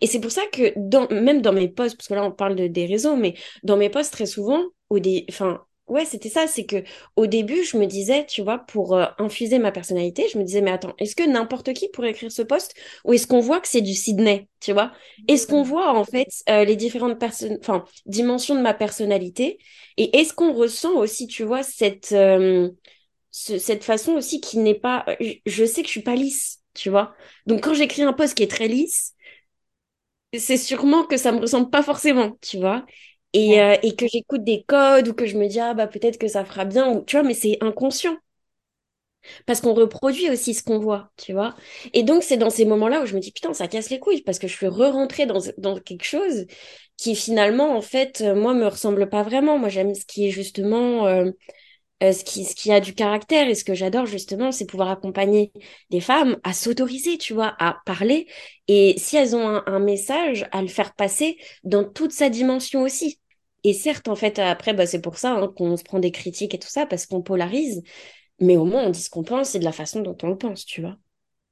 Et c'est pour ça que dans, même dans mes posts, parce que là, on parle de, des réseaux, mais dans mes posts, très souvent, ou des, enfin, Ouais, c'était ça, c'est que au début, je me disais, tu vois, pour euh, infuser ma personnalité, je me disais, mais attends, est-ce que n'importe qui pourrait écrire ce poste ou est-ce qu'on voit que c'est du Sydney, tu vois? Est-ce qu'on voit en fait euh, les différentes personnes, enfin, dimensions de ma personnalité et est-ce qu'on ressent aussi, tu vois, cette euh, cette façon aussi qui n'est pas, je sais que je suis pas lisse, tu vois? Donc quand j'écris un poste qui est très lisse, c'est sûrement que ça me ressemble pas forcément, tu vois? Et, euh, et que j'écoute des codes ou que je me dis ah bah peut-être que ça fera bien ou tu vois mais c'est inconscient. Parce qu'on reproduit aussi ce qu'on voit tu vois. Et donc c'est dans ces moments-là où je me dis putain ça casse les couilles parce que je suis re-rentrée dans, dans quelque chose qui finalement en fait euh, moi me ressemble pas vraiment. Moi j'aime ce qui est justement euh, ce qui ce qui a du caractère. Et ce que j'adore justement c'est pouvoir accompagner des femmes à s'autoriser tu vois à parler. Et si elles ont un, un message à le faire passer dans toute sa dimension aussi et certes, en fait, après, bah, c'est pour ça hein, qu'on se prend des critiques et tout ça, parce qu'on polarise. Mais au moins, on dit ce qu'on pense et de la façon dont on le pense, tu vois.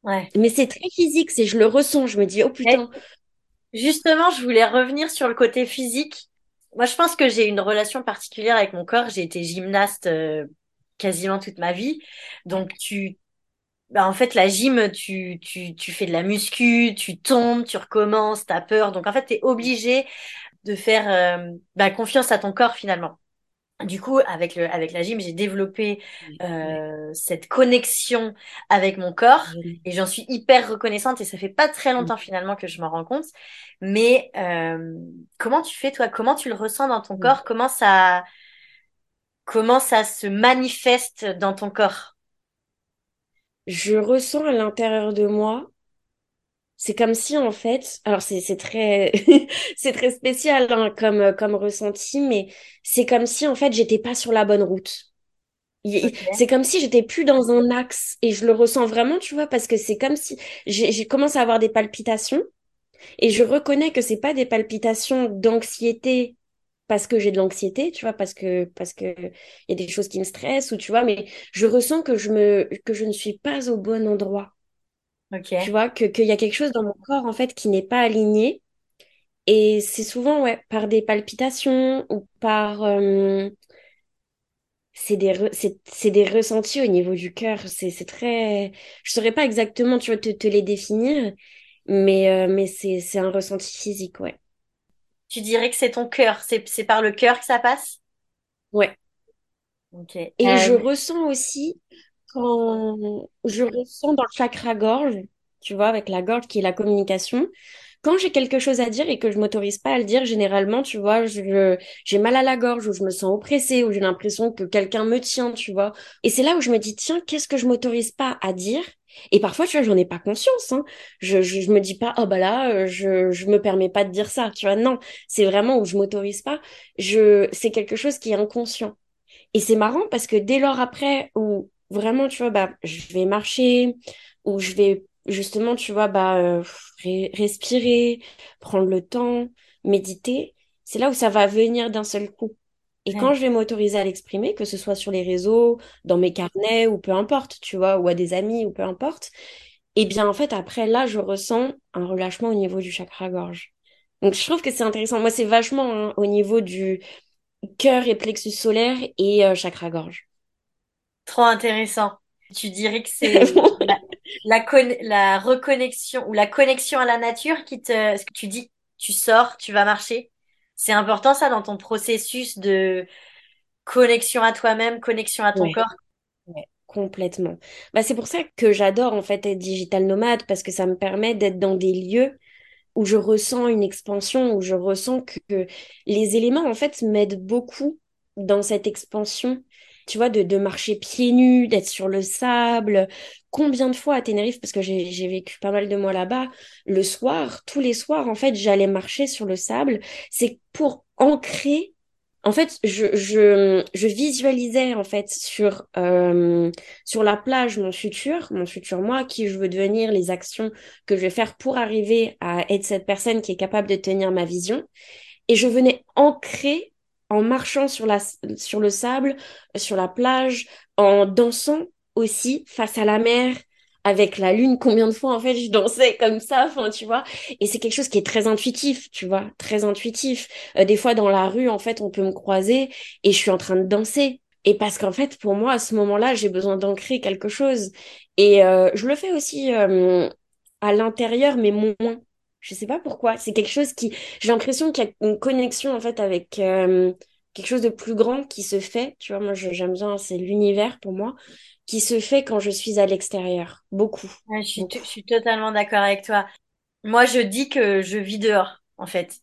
Ouais. Mais c'est très physique, c'est je le ressens, je me dis, oh putain. justement, je voulais revenir sur le côté physique. Moi, je pense que j'ai une relation particulière avec mon corps. J'ai été gymnaste euh, quasiment toute ma vie. Donc, tu, bah, en fait, la gym, tu, tu, tu fais de la muscu, tu tombes, tu recommences, t'as peur. Donc, en fait, tu es obligé de faire euh, bah, confiance à ton corps finalement. Du coup, avec le avec la gym, j'ai développé euh, cette connexion avec mon corps et j'en suis hyper reconnaissante et ça fait pas très longtemps finalement que je m'en rends compte. Mais euh, comment tu fais toi? Comment tu le ressens dans ton corps? Comment ça comment ça se manifeste dans ton corps? Je ressens à l'intérieur de moi c'est comme si en fait, alors c'est c'est très c'est très spécial hein, comme comme ressenti, mais c'est comme si en fait j'étais pas sur la bonne route. C'est comme si j'étais plus dans un axe et je le ressens vraiment, tu vois, parce que c'est comme si j'ai commencé à avoir des palpitations et je reconnais que c'est pas des palpitations d'anxiété parce que j'ai de l'anxiété, tu vois, parce que parce que il y a des choses qui me stressent ou tu vois, mais je ressens que je me que je ne suis pas au bon endroit. Tu vois, que, qu'il y a quelque chose dans mon corps, en fait, qui n'est pas aligné. Et c'est souvent, ouais, par des palpitations ou par... Euh, c'est des, c'est, des ressentis au niveau du cœur. C'est, c'est très... Je saurais pas exactement, tu vois, te, te les définir, mais, euh, mais c'est, c'est un ressenti physique, ouais. Tu dirais que c'est ton cœur, c'est, c'est par le cœur que ça passe? Ouais. Ok. Et je euh, ressens aussi quand je ressens dans le chakra gorge, tu vois, avec la gorge qui est la communication, quand j'ai quelque chose à dire et que je m'autorise pas à le dire, généralement, tu vois, je, j'ai mal à la gorge ou je me sens oppressée ou j'ai l'impression que quelqu'un me tient, tu vois. Et c'est là où je me dis, tiens, qu'est-ce que je m'autorise pas à dire? Et parfois, tu vois, j'en ai pas conscience, hein. Je, je, je, me dis pas, oh bah là, euh, je, je me permets pas de dire ça, tu vois. Non, c'est vraiment où je m'autorise pas. Je, c'est quelque chose qui est inconscient. Et c'est marrant parce que dès lors après où vraiment, tu vois, bah, je vais marcher, ou je vais justement, tu vois, bah, euh, respirer, prendre le temps, méditer, c'est là où ça va venir d'un seul coup. Et quand je vais m'autoriser à l'exprimer, que ce soit sur les réseaux, dans mes carnets, ou peu importe, tu vois, ou à des amis, ou peu importe, eh bien, en fait, après, là, je ressens un relâchement au niveau du chakra-gorge. Donc, je trouve que c'est intéressant. Moi, c'est vachement hein, au niveau du cœur et plexus solaire et euh, chakra-gorge. Trop intéressant. Tu dirais que c'est la, la, reconnexion ou la connexion à la nature qui te, ce que tu dis, tu sors, tu vas marcher. C'est important ça dans ton processus de connexion à toi-même, connexion à ton corps. complètement. Bah, c'est pour ça que j'adore en fait être digital nomade parce que ça me permet d'être dans des lieux où je ressens une expansion, où je ressens que les éléments en fait m'aident beaucoup dans cette expansion tu vois, de, de marcher pieds nus, d'être sur le sable. Combien de fois à Tenerife, parce que j'ai vécu pas mal de mois là-bas, le soir, tous les soirs, en fait, j'allais marcher sur le sable. C'est pour ancrer. En fait, je, je, je visualisais en fait sur euh, sur la plage mon futur, mon futur moi, qui je veux devenir, les actions que je vais faire pour arriver à être cette personne qui est capable de tenir ma vision. Et je venais ancrer en marchant sur, la, sur le sable, sur la plage, en dansant aussi face à la mer, avec la lune, combien de fois en fait je dansais comme ça, enfin tu vois. Et c'est quelque chose qui est très intuitif, tu vois, très intuitif. Euh, des fois dans la rue, en fait, on peut me croiser et je suis en train de danser. Et parce qu'en fait, pour moi, à ce moment-là, j'ai besoin d'ancrer quelque chose. Et euh, je le fais aussi euh, à l'intérieur, mais moins. Je sais pas pourquoi. C'est quelque chose qui, j'ai l'impression qu'il y a une connexion en fait avec euh, quelque chose de plus grand qui se fait. Tu vois, moi j'aime bien, c'est l'univers pour moi qui se fait quand je suis à l'extérieur. Beaucoup. je, suis je suis totalement d'accord avec toi. Moi, je dis que je vis dehors, en fait.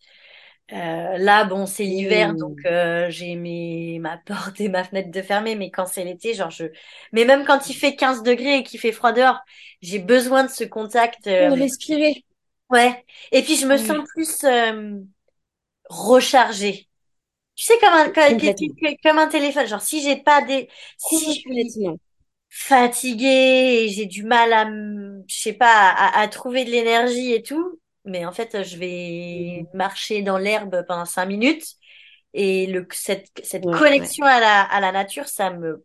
Euh, là, bon, c'est l'hiver, mmh. donc euh, j'ai mes ma porte et ma fenêtre de fermer. Mais quand c'est l'été, genre je. Mais même quand il fait 15 degrés et qu'il fait froid dehors, j'ai besoin de ce contact. Euh, Pour respirer. Ouais. Et puis je me sens plus euh, rechargée. Tu sais comme un comme, un téléphone. Genre si j'ai pas des si je suis fatiguée et j'ai du mal à je sais pas à, trouver de l'énergie et tout, mais en fait je vais marcher dans l'herbe pendant cinq minutes et le cette cette connexion à la à la nature ça me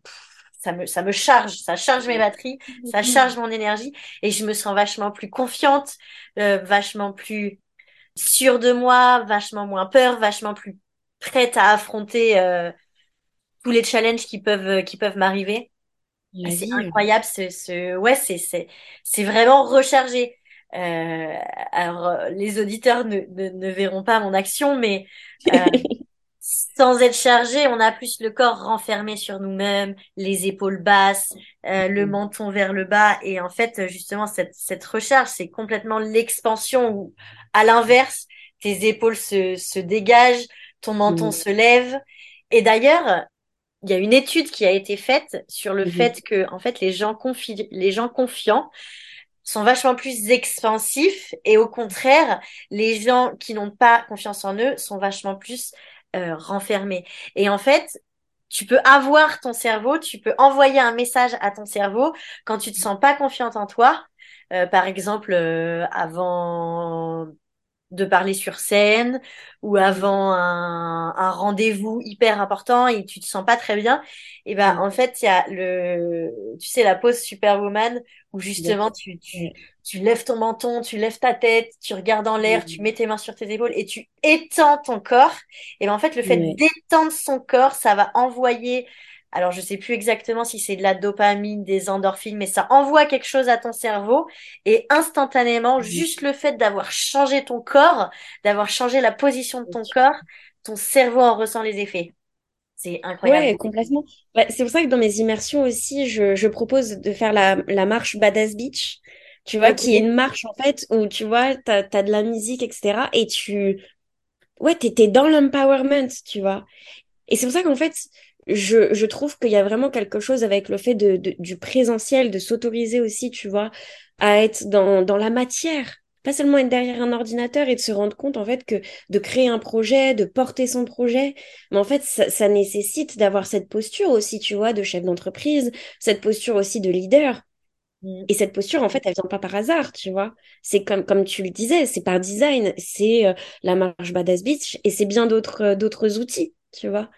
ça me, ça me charge, ça charge mes batteries, ça charge mon énergie et je me sens vachement plus confiante, euh, vachement plus sûre de moi, vachement moins peur, vachement plus prête à affronter euh, tous les challenges qui peuvent qui peuvent m'arriver. C'est incroyable, ce, ce ouais, c'est c'est c'est vraiment rechargé. Euh, alors les auditeurs ne, ne, ne verront pas mon action, mais euh, sans être chargé, on a plus le corps renfermé sur nous-mêmes, les épaules basses, euh, le mm. menton vers le bas. Et en fait, justement, cette, cette recharge, c'est complètement l'expansion où, à l'inverse, tes épaules se, se dégagent, ton menton mm. se lève. Et d'ailleurs, il y a une étude qui a été faite sur le mm-hmm. fait que, en fait, les gens, confi les gens confiants sont vachement plus expansifs et au contraire, les gens qui n'ont pas confiance en eux sont vachement plus euh, renfermé. Et en fait, tu peux avoir ton cerveau, tu peux envoyer un message à ton cerveau quand tu te sens pas confiante en toi. Euh, par exemple, euh, avant de parler sur scène ou avant un, un rendez-vous hyper important et tu te sens pas très bien, et ben en fait il y a le, tu sais la pose Superwoman où justement tu, tu tu lèves ton menton, tu lèves ta tête, tu regardes en l'air, tu mets tes mains sur tes épaules et tu étends ton corps. Et ben en fait le fait d'étendre son corps, ça va envoyer alors, je sais plus exactement si c'est de la dopamine, des endorphines, mais ça envoie quelque chose à ton cerveau et instantanément, juste le fait d'avoir changé ton corps, d'avoir changé la position de ton corps, ton cerveau en ressent les effets. C'est incroyable. Ouais, complètement. C'est pour ça que dans mes immersions aussi, je, je propose de faire la, la marche Badass Beach, tu vois, qui est une marche en fait où tu vois, t'as, t'as de la musique, etc. Et tu, ouais, t'es dans l'empowerment, tu vois. Et c'est pour ça qu'en fait, je, je trouve qu'il y a vraiment quelque chose avec le fait de, de du présentiel, de s'autoriser aussi, tu vois, à être dans, dans la matière pas seulement être derrière un ordinateur et de se rendre compte en fait que de créer un projet, de porter son projet, mais en fait ça, ça nécessite d'avoir cette posture aussi, tu vois, de chef d'entreprise, cette posture aussi de leader. Mm. Et cette posture, en fait, elle vient pas par hasard, tu vois. C'est comme, comme tu le disais, c'est par design, c'est euh, la marche Badass Beach et c'est bien d'autres, euh, d'autres outils, tu vois.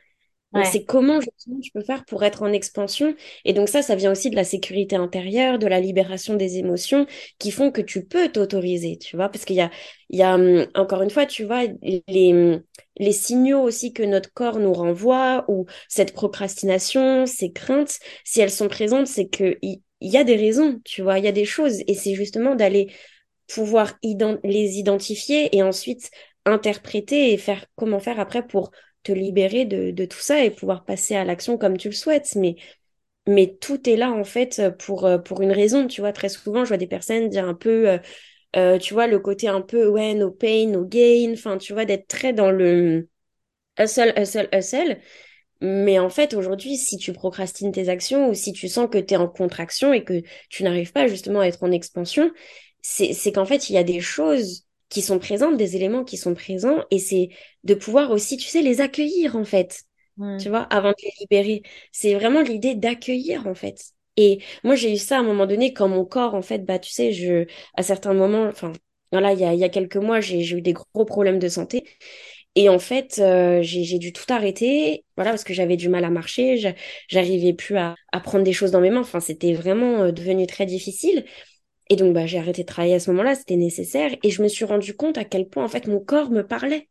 C'est comment justement je peux faire pour être en expansion? Et donc ça, ça vient aussi de la sécurité intérieure, de la libération des émotions qui font que tu peux t'autoriser, tu vois? Parce qu'il y a, il y a, hum, encore une fois, tu vois, les, hum, les signaux aussi que notre corps nous renvoie ou cette procrastination, ces craintes, si elles sont présentes, c'est que il y, a des raisons, tu vois, il y a des choses. Et c'est justement d'aller pouvoir les identifier et ensuite interpréter et faire comment faire après pour te libérer de, tout ça et pouvoir passer à l'action comme tu le souhaites. Mais, mais tout est là, en fait, pour, euh, pour une raison. Tu vois, très souvent, je vois des personnes dire un peu, euh, euh, tu vois, le côté un peu, ouais, no pain, no gain. Enfin, tu vois, d'être très dans le hustle, hustle, hustle. Mais en fait, aujourd'hui, si tu procrastines tes actions ou si tu sens que tu es en contraction et que tu n'arrives pas justement à être en expansion, c'est qu'en fait, il y a des choses qui sont présentes, des éléments qui sont présents, et c'est de pouvoir aussi, tu sais, les accueillir en fait, tu vois, avant de les libérer. C'est vraiment l'idée d'accueillir en fait. Et moi, j'ai eu ça à un moment donné quand mon corps, en fait, bah, tu sais, je, à certains moments, enfin, voilà, il y a, il y a quelques mois, j'ai eu des gros problèmes de santé. Et en fait, euh, j'ai dû tout arrêter, voilà, parce que j'avais du mal à marcher, j'arrivais plus à, à, prendre des choses dans mes mains. Enfin, c'était vraiment euh, devenu très difficile. Et donc, bah, j'ai arrêté de travailler à ce moment-là, c'était nécessaire. Et je me suis rendu compte à quel point, en fait, mon corps me parlait.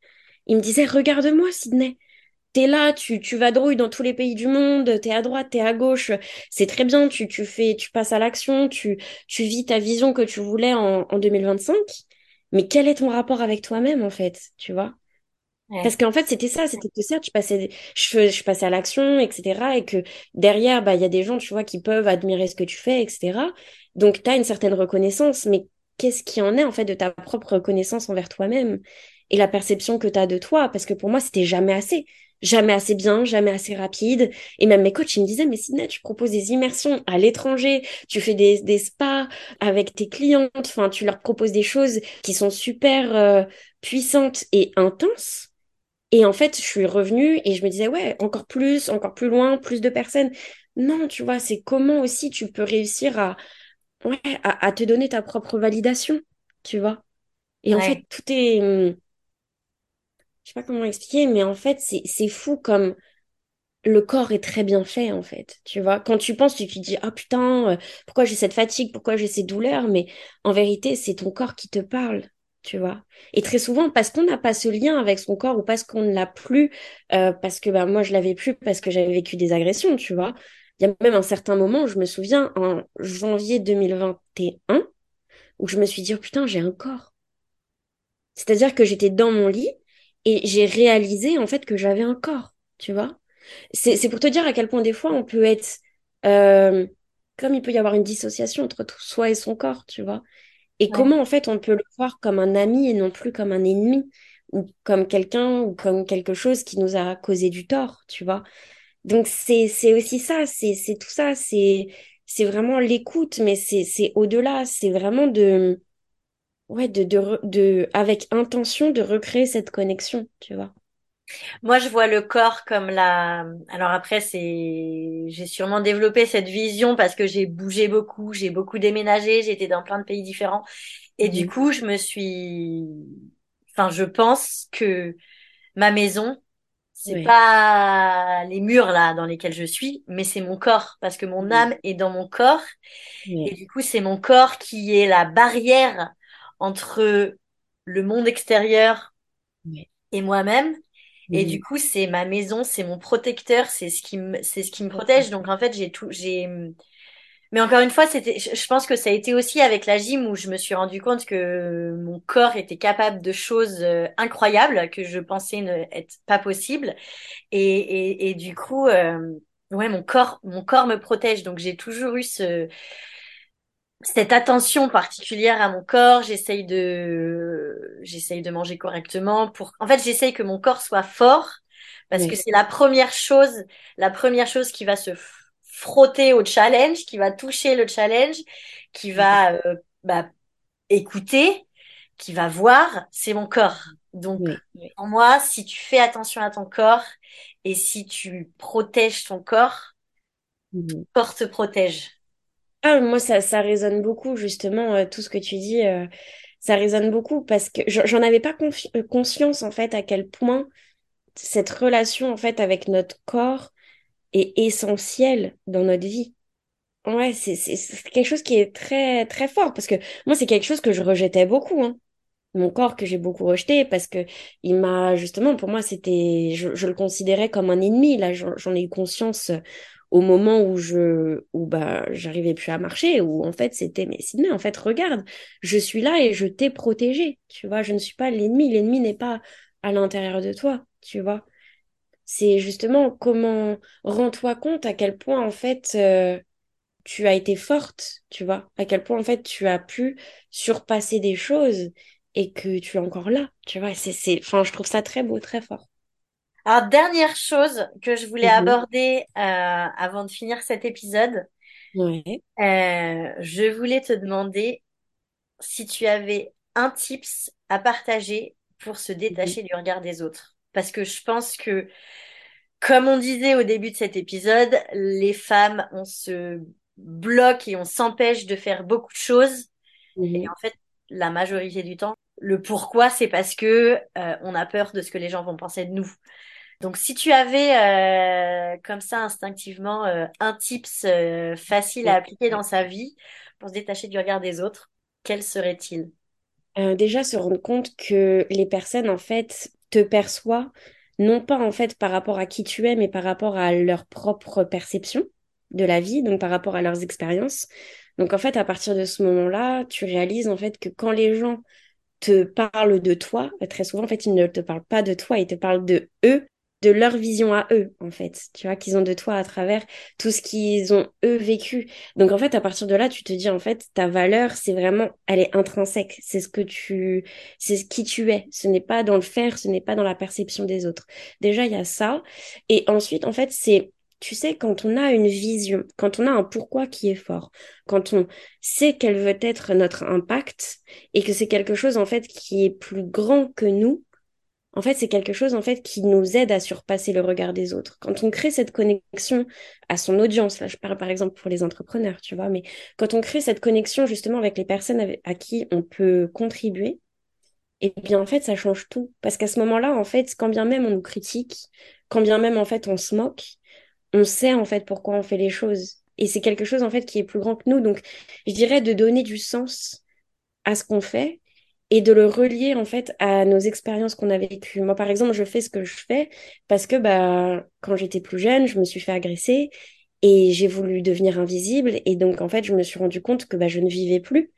Il me disait, regarde-moi, Sydney. T'es là, tu, tu vadrouilles dans tous les pays du monde, t'es à droite, t'es à gauche. C'est très bien, tu, tu fais, tu passes à l'action, tu, tu vis ta vision que tu voulais en, en 2025. Mais quel est ton rapport avec toi-même, en fait, tu vois? Parce qu'en fait, c'était ça, c'était que ça, tu passais, je, je passais à l'action, etc. Et que derrière, bah, il y a des gens, tu vois, qui peuvent admirer ce que tu fais, etc. Donc, tu as une certaine reconnaissance, mais qu'est-ce qui en est, en fait, de ta propre reconnaissance envers toi-même et la perception que tu as de toi? Parce que pour moi, c'était jamais assez. Jamais assez bien, jamais assez rapide. Et même mes coachs, ils me disaient, mais Sidney, tu proposes des immersions à l'étranger, tu fais des, des spas avec tes clientes, enfin, tu leur proposes des choses qui sont super euh, puissantes et intenses et en fait, je suis revenue et je me disais, ouais, encore plus, encore plus loin, plus de personnes. Non, tu vois, c'est comment aussi tu peux réussir à, ouais, à, te donner ta propre validation, tu vois. Et en fait, tout est, hum, je sais pas comment expliquer, mais en fait, c'est, fou comme le corps est très bien fait, en fait, tu vois. Quand tu penses, tu te dis, ah putain, euh, pourquoi j'ai cette fatigue, pourquoi j'ai ces douleurs, mais en vérité, c'est ton corps qui te parle tu vois. Et très souvent, parce qu'on n'a pas ce lien avec son corps ou parce qu'on ne l'a plus, euh, parce que bah, moi, je l'avais plus parce que j'avais vécu des agressions, tu vois. Il y a même un certain moment, je me souviens, en janvier 2021, où je me suis dit, oh, putain, j'ai un corps. C'est-à-dire que j'étais dans mon lit et j'ai réalisé, en fait, que j'avais un corps, tu vois. C'est pour te dire à quel point, des fois, on peut être... Euh, comme il peut y avoir une dissociation entre soi et son corps, tu vois. Et comment, en fait, on peut le voir comme un ami et non plus comme un ennemi, ou comme quelqu'un, ou comme quelque chose qui nous a causé du tort, tu vois. Donc, c'est, c'est aussi ça, c'est, c'est tout ça, c'est, c'est vraiment l'écoute, mais c'est, c'est au-delà, c'est vraiment de, ouais, de, de, de, avec intention de recréer cette connexion, tu vois. Moi, je vois le corps comme la. Alors après, c'est, j'ai sûrement développé cette vision parce que j'ai bougé beaucoup, j'ai beaucoup déménagé, j'ai été dans plein de pays différents, et du mhm. coup, je me suis. Enfin, je pense que ma maison, c'est pas les murs là dans lesquels je suis, mais c'est mon corps parce que mon âme est dans mon corps, et du coup, c'est mon corps qui est la barrière entre le monde extérieur et moi-même. Et du coup, c'est ma maison, c'est mon protecteur, c'est ce qui me, c'est ce qui me protège. Donc en fait, j'ai tout, j'ai, Mais encore une fois, c'était, je pense que ça a été aussi avec la gym où je me suis rendu compte que mon corps était capable de choses euh, incroyables que je pensais ne être pas possible. Et, et, et du coup, euh, ouais, mon corps, mon corps me protège. Donc j'ai toujours eu ce, cette attention particulière à mon corps. J'essaye de, j'essaye de manger correctement pour, en fait, j'essaye que mon corps soit fort parce que c'est la première chose, la première chose qui va se frotter au challenge, qui va toucher le challenge, qui va euh, bah, écouter, qui va voir, c'est mon corps. Donc, en moi, si tu fais attention à ton corps et si tu protèges ton corps, mmh. ton corps te protège. Ah, moi, ça, ça résonne beaucoup, justement, euh, tout ce que tu dis, euh, ça résonne beaucoup parce que j'en avais pas conscience, en fait, à quel point cette relation, en fait, avec notre corps est essentielle dans notre vie. Ouais, c'est quelque chose qui est très, très fort parce que moi, c'est quelque chose que je rejetais beaucoup, hein. Mon corps que j'ai beaucoup rejeté parce que il m'a, justement, pour moi, c'était, je, le considérais comme un ennemi. Là, j'en ai eu conscience au moment où je où bah j'arrivais plus à marcher où en fait c'était mais Sydney en fait regarde je suis là et je t'ai protégé tu vois je ne suis pas l'ennemi l'ennemi n'est pas à l'intérieur de toi tu vois c'est justement comment rends-toi compte à quel point en fait euh, tu as été forte tu vois? À quel point en fait tu as pu surpasser des choses et que tu es encore là tu vois? C'est c'est enfin je trouve ça très beau très fort alors, dernière chose que je voulais mhm. aborder euh, avant de finir cet épisode. Euh, je voulais te demander si tu avais un tips à partager pour se détacher mhm. du regard des autres. Parce que je pense que, comme on disait au début de cet épisode, les femmes, on se bloque et on s'empêche de faire beaucoup de choses. Mhm. Et en fait, la majorité du temps, le pourquoi, c'est parce que euh, on a peur de ce que les gens vont penser de nous. Donc, si tu avais euh, comme ça instinctivement euh, un tips facile à appliquer dans sa vie pour se détacher du regard des autres, quel serait-il? Déjà, se rendre compte que les personnes, en fait, te perçoivent non pas en fait par rapport à qui tu es, mais par rapport à leur propre perception de la vie, donc par rapport à leurs expériences. Donc en fait, à partir de ce moment-là, tu réalises en fait que quand les gens te parlent de toi, très souvent en fait, ils ne te parlent pas de toi, ils te parlent de eux de leur vision à eux, en fait, tu vois, qu'ils ont de toi à travers tout ce qu'ils ont, eux, vécu. Donc, en fait, à partir de là, tu te dis, en fait, ta valeur, c'est vraiment, elle est intrinsèque. C'est ce que tu, c'est qui tu es. Ce n'est pas dans le faire, ce n'est pas dans la perception des autres. Déjà, il y a ça. Et ensuite, en fait, c'est, tu sais, quand on a une vision, quand on a un pourquoi qui est fort, quand on sait quel veut être notre impact et que c'est quelque chose, en fait, qui est plus grand que nous, en fait, c'est quelque chose en fait qui nous aide à surpasser le regard des autres. Quand on crée cette connexion à son audience, là je parle par exemple pour les entrepreneurs, tu vois, mais quand on crée cette connexion justement avec les personnes à qui on peut contribuer, et eh bien en fait ça change tout parce qu'à ce moment-là en fait quand bien même on nous critique, quand bien même en fait on se moque, on sait en fait pourquoi on fait les choses et c'est quelque chose en fait qui est plus grand que nous. Donc je dirais de donner du sens à ce qu'on fait et de le relier en fait à nos expériences qu'on a vécues. Moi, par exemple, je fais ce que je fais parce que bah, quand j'étais plus jeune, je me suis fait agresser et j'ai voulu devenir invisible. Et donc, en fait, je me suis rendu compte que bah, je ne vivais plus.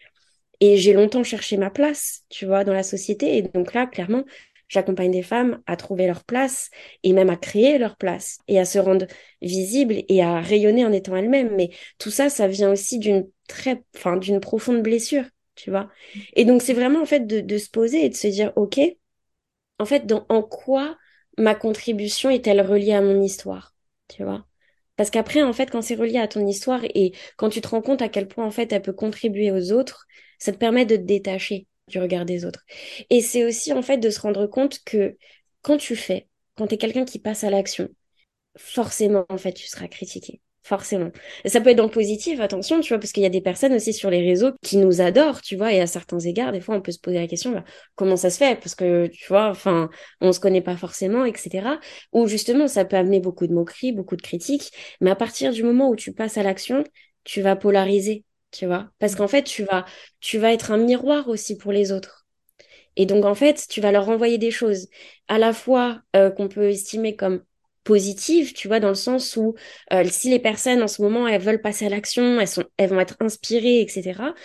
Et j'ai longtemps cherché ma place, tu vois, dans la société. Et donc là, clairement, j'accompagne des femmes à trouver leur place et même à créer leur place et à se rendre visible et à rayonner en étant elles-mêmes. Mais tout ça, ça vient aussi d'une très, enfin, d'une profonde blessure tu vois. Et donc, c'est vraiment, en fait, de, se poser et de se dire, OK, en fait, dans, en quoi ma contribution est-elle reliée à mon histoire, tu vois? Parce qu'après, en fait, quand c'est relié à ton histoire et quand tu te rends compte à quel point, en fait, elle peut contribuer aux autres, ça te permet de te détacher du regard des autres. Et c'est aussi, en fait, de se rendre compte que quand tu fais, quand tu es quelqu'un qui passe à l'action, forcément, en fait, tu seras critiqué forcément. Ça peut être dans le positif, attention, tu vois, parce qu'il y a des personnes aussi sur les réseaux qui nous adorent, tu vois, et à certains égards, des fois, on peut se poser la question, bah, comment ça se fait? Parce que, tu vois, enfin, on se connaît pas forcément, etc. Ou justement, ça peut amener beaucoup de moqueries, beaucoup de critiques, mais à partir du moment où tu passes à l'action, tu vas polariser, tu vois, parce qu'en fait, tu vas, tu vas être un miroir aussi pour les autres. Et donc, en fait, tu vas leur renvoyer des choses, à la fois euh, qu'on peut estimer comme positive, tu vois, dans le sens où euh, si les personnes en ce moment elles veulent passer à l'action, elles vont être inspirées, etc.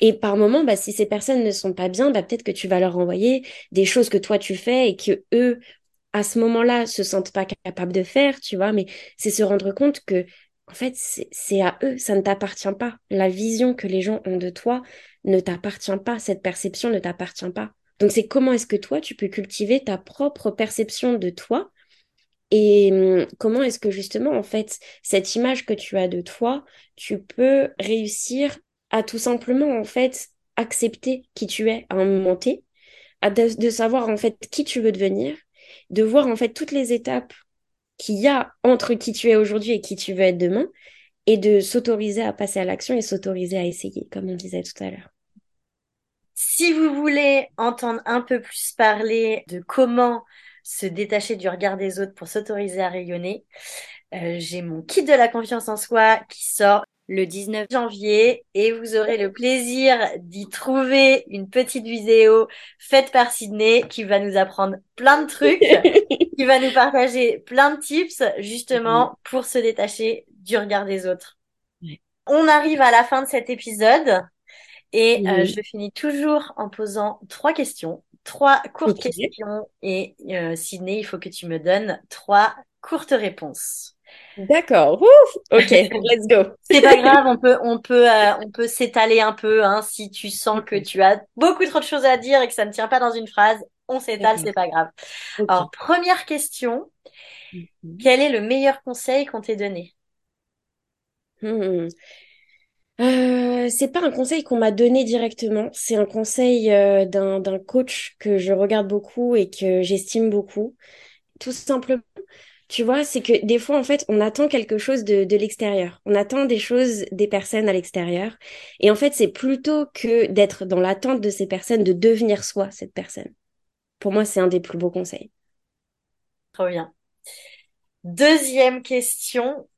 Et par moment, bah, si ces personnes ne sont pas bien, bah, peut-être que tu vas leur envoyer des choses que toi tu fais et que eux, à ce moment-là, se sentent pas capables de faire, tu vois. Mais c'est se rendre compte que en fait, c'est à eux, ça ne t'appartient pas. La vision que les gens ont de toi ne t'appartient pas, cette perception ne t'appartient pas. Donc c'est comment est-ce que toi, tu peux cultiver ta propre perception de toi et hum, comment est-ce que justement, en fait, cette image que tu as de toi, tu peux réussir à tout simplement, en fait, accepter qui tu es à un moment T, à de, savoir, en fait, qui tu veux devenir, de voir, en fait, toutes les étapes qu'il y a entre qui tu es aujourd'hui et qui tu veux être demain, et de s'autoriser à passer à l'action et s'autoriser à essayer, comme on disait tout à l'heure. Si vous voulez entendre un peu plus parler de comment se détacher du regard des autres pour s'autoriser à rayonner, euh, j'ai mon kit de la confiance en soi qui sort le 19 janvier et vous aurez le plaisir d'y trouver une petite vidéo faite par Sydney qui va nous apprendre plein de trucs, qui va nous partager plein de tips justement pour se détacher du regard des autres. On arrive à la fin de cet épisode et euh, je finis toujours en posant trois questions, trois courtes questions et euh, Sydney, il faut que tu me donnes trois courtes réponses. D'accord. Ok, let's go. C'est pas grave, on peut, on peut, euh, on peut s'étaler un peu. Hein, si tu sens que tu as beaucoup trop de choses à dire et que ça ne tient pas dans une phrase, on s'étale, c'est pas grave. Alors, première question. Mhm. Quel est le meilleur conseil qu'on t'ait donné? Hmm. Euh, c'est pas un conseil qu'on m'a donné directement, c'est un conseil euh, d'un d'un coach que je regarde beaucoup et que j'estime beaucoup. Tout simplement, tu vois, c'est que des fois, en fait, on attend quelque chose de, de l'extérieur. On attend des choses des personnes à l'extérieur. Et en fait, c'est plutôt que d'être dans l'attente de ces personnes, de devenir soi, cette personne. Pour moi, c'est un des plus beaux conseils. Trop bien. Deuxième question.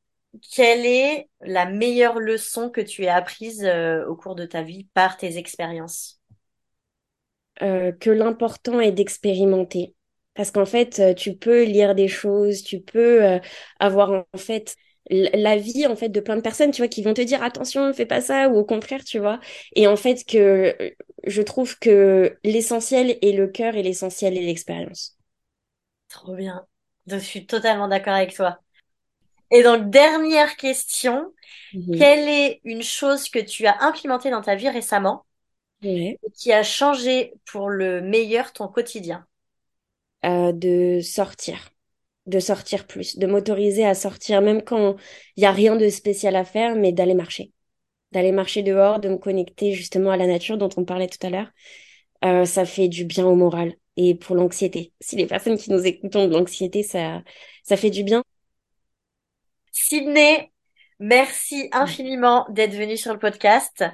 Quelle est la meilleure leçon que tu as apprise euh, au cours de ta vie par tes expériences? Euh, Que l'important est d'expérimenter. Parce qu'en fait, euh, tu peux lire des choses, tu peux euh, avoir en fait la vie en fait de plein de personnes tu vois qui vont te dire attention fais pas ça ou au contraire tu vois. Et en fait que je trouve que l'essentiel est le cœur et l'essentiel est l'expérience. Trop bien. Je suis totalement d'accord avec toi et donc dernière question quelle est une chose que tu as implémentée dans ta vie récemment qui a changé pour le meilleur ton quotidien? Euh, de sortir, de sortir plus, de m'autoriser à sortir, même quand il n'y a rien de spécial à faire, mais d'aller marcher. D'aller marcher dehors, de me connecter justement à la nature dont on parlait tout à l'heure. Euh, ça fait du bien au moral et pour l'anxiété. Si les personnes qui nous écoutent ont de l'anxiété, ça, ça fait du bien. Sydney, merci infiniment d'être venue sur le podcast.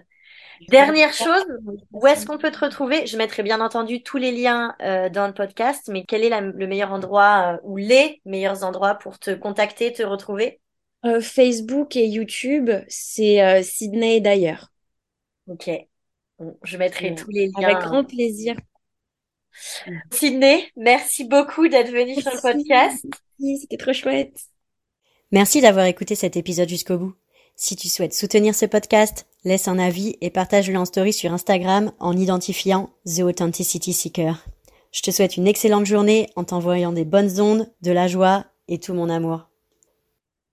Dernière chose, où est-ce qu'on peut te retrouver? Je mettrai bien entendu tous les liens euh, dans le podcast, mais quel est le meilleur endroit euh, ou les meilleurs endroits pour te contacter, te retrouver? Euh, Facebook et YouTube, c'est Sydney d'ailleurs. Ok. je mettrai tous les liens. Avec grand plaisir. Sydney, merci beaucoup d'être venue sur le podcast. C'était trop chouette. Merci d'avoir écouté cet épisode jusqu'au bout. Si tu souhaites soutenir ce podcast, laisse un avis et partage-le en story sur Instagram en identifiant The Authenticity Seeker. Je te souhaite une excellente journée en t'envoyant des bonnes ondes, de la joie et tout mon amour.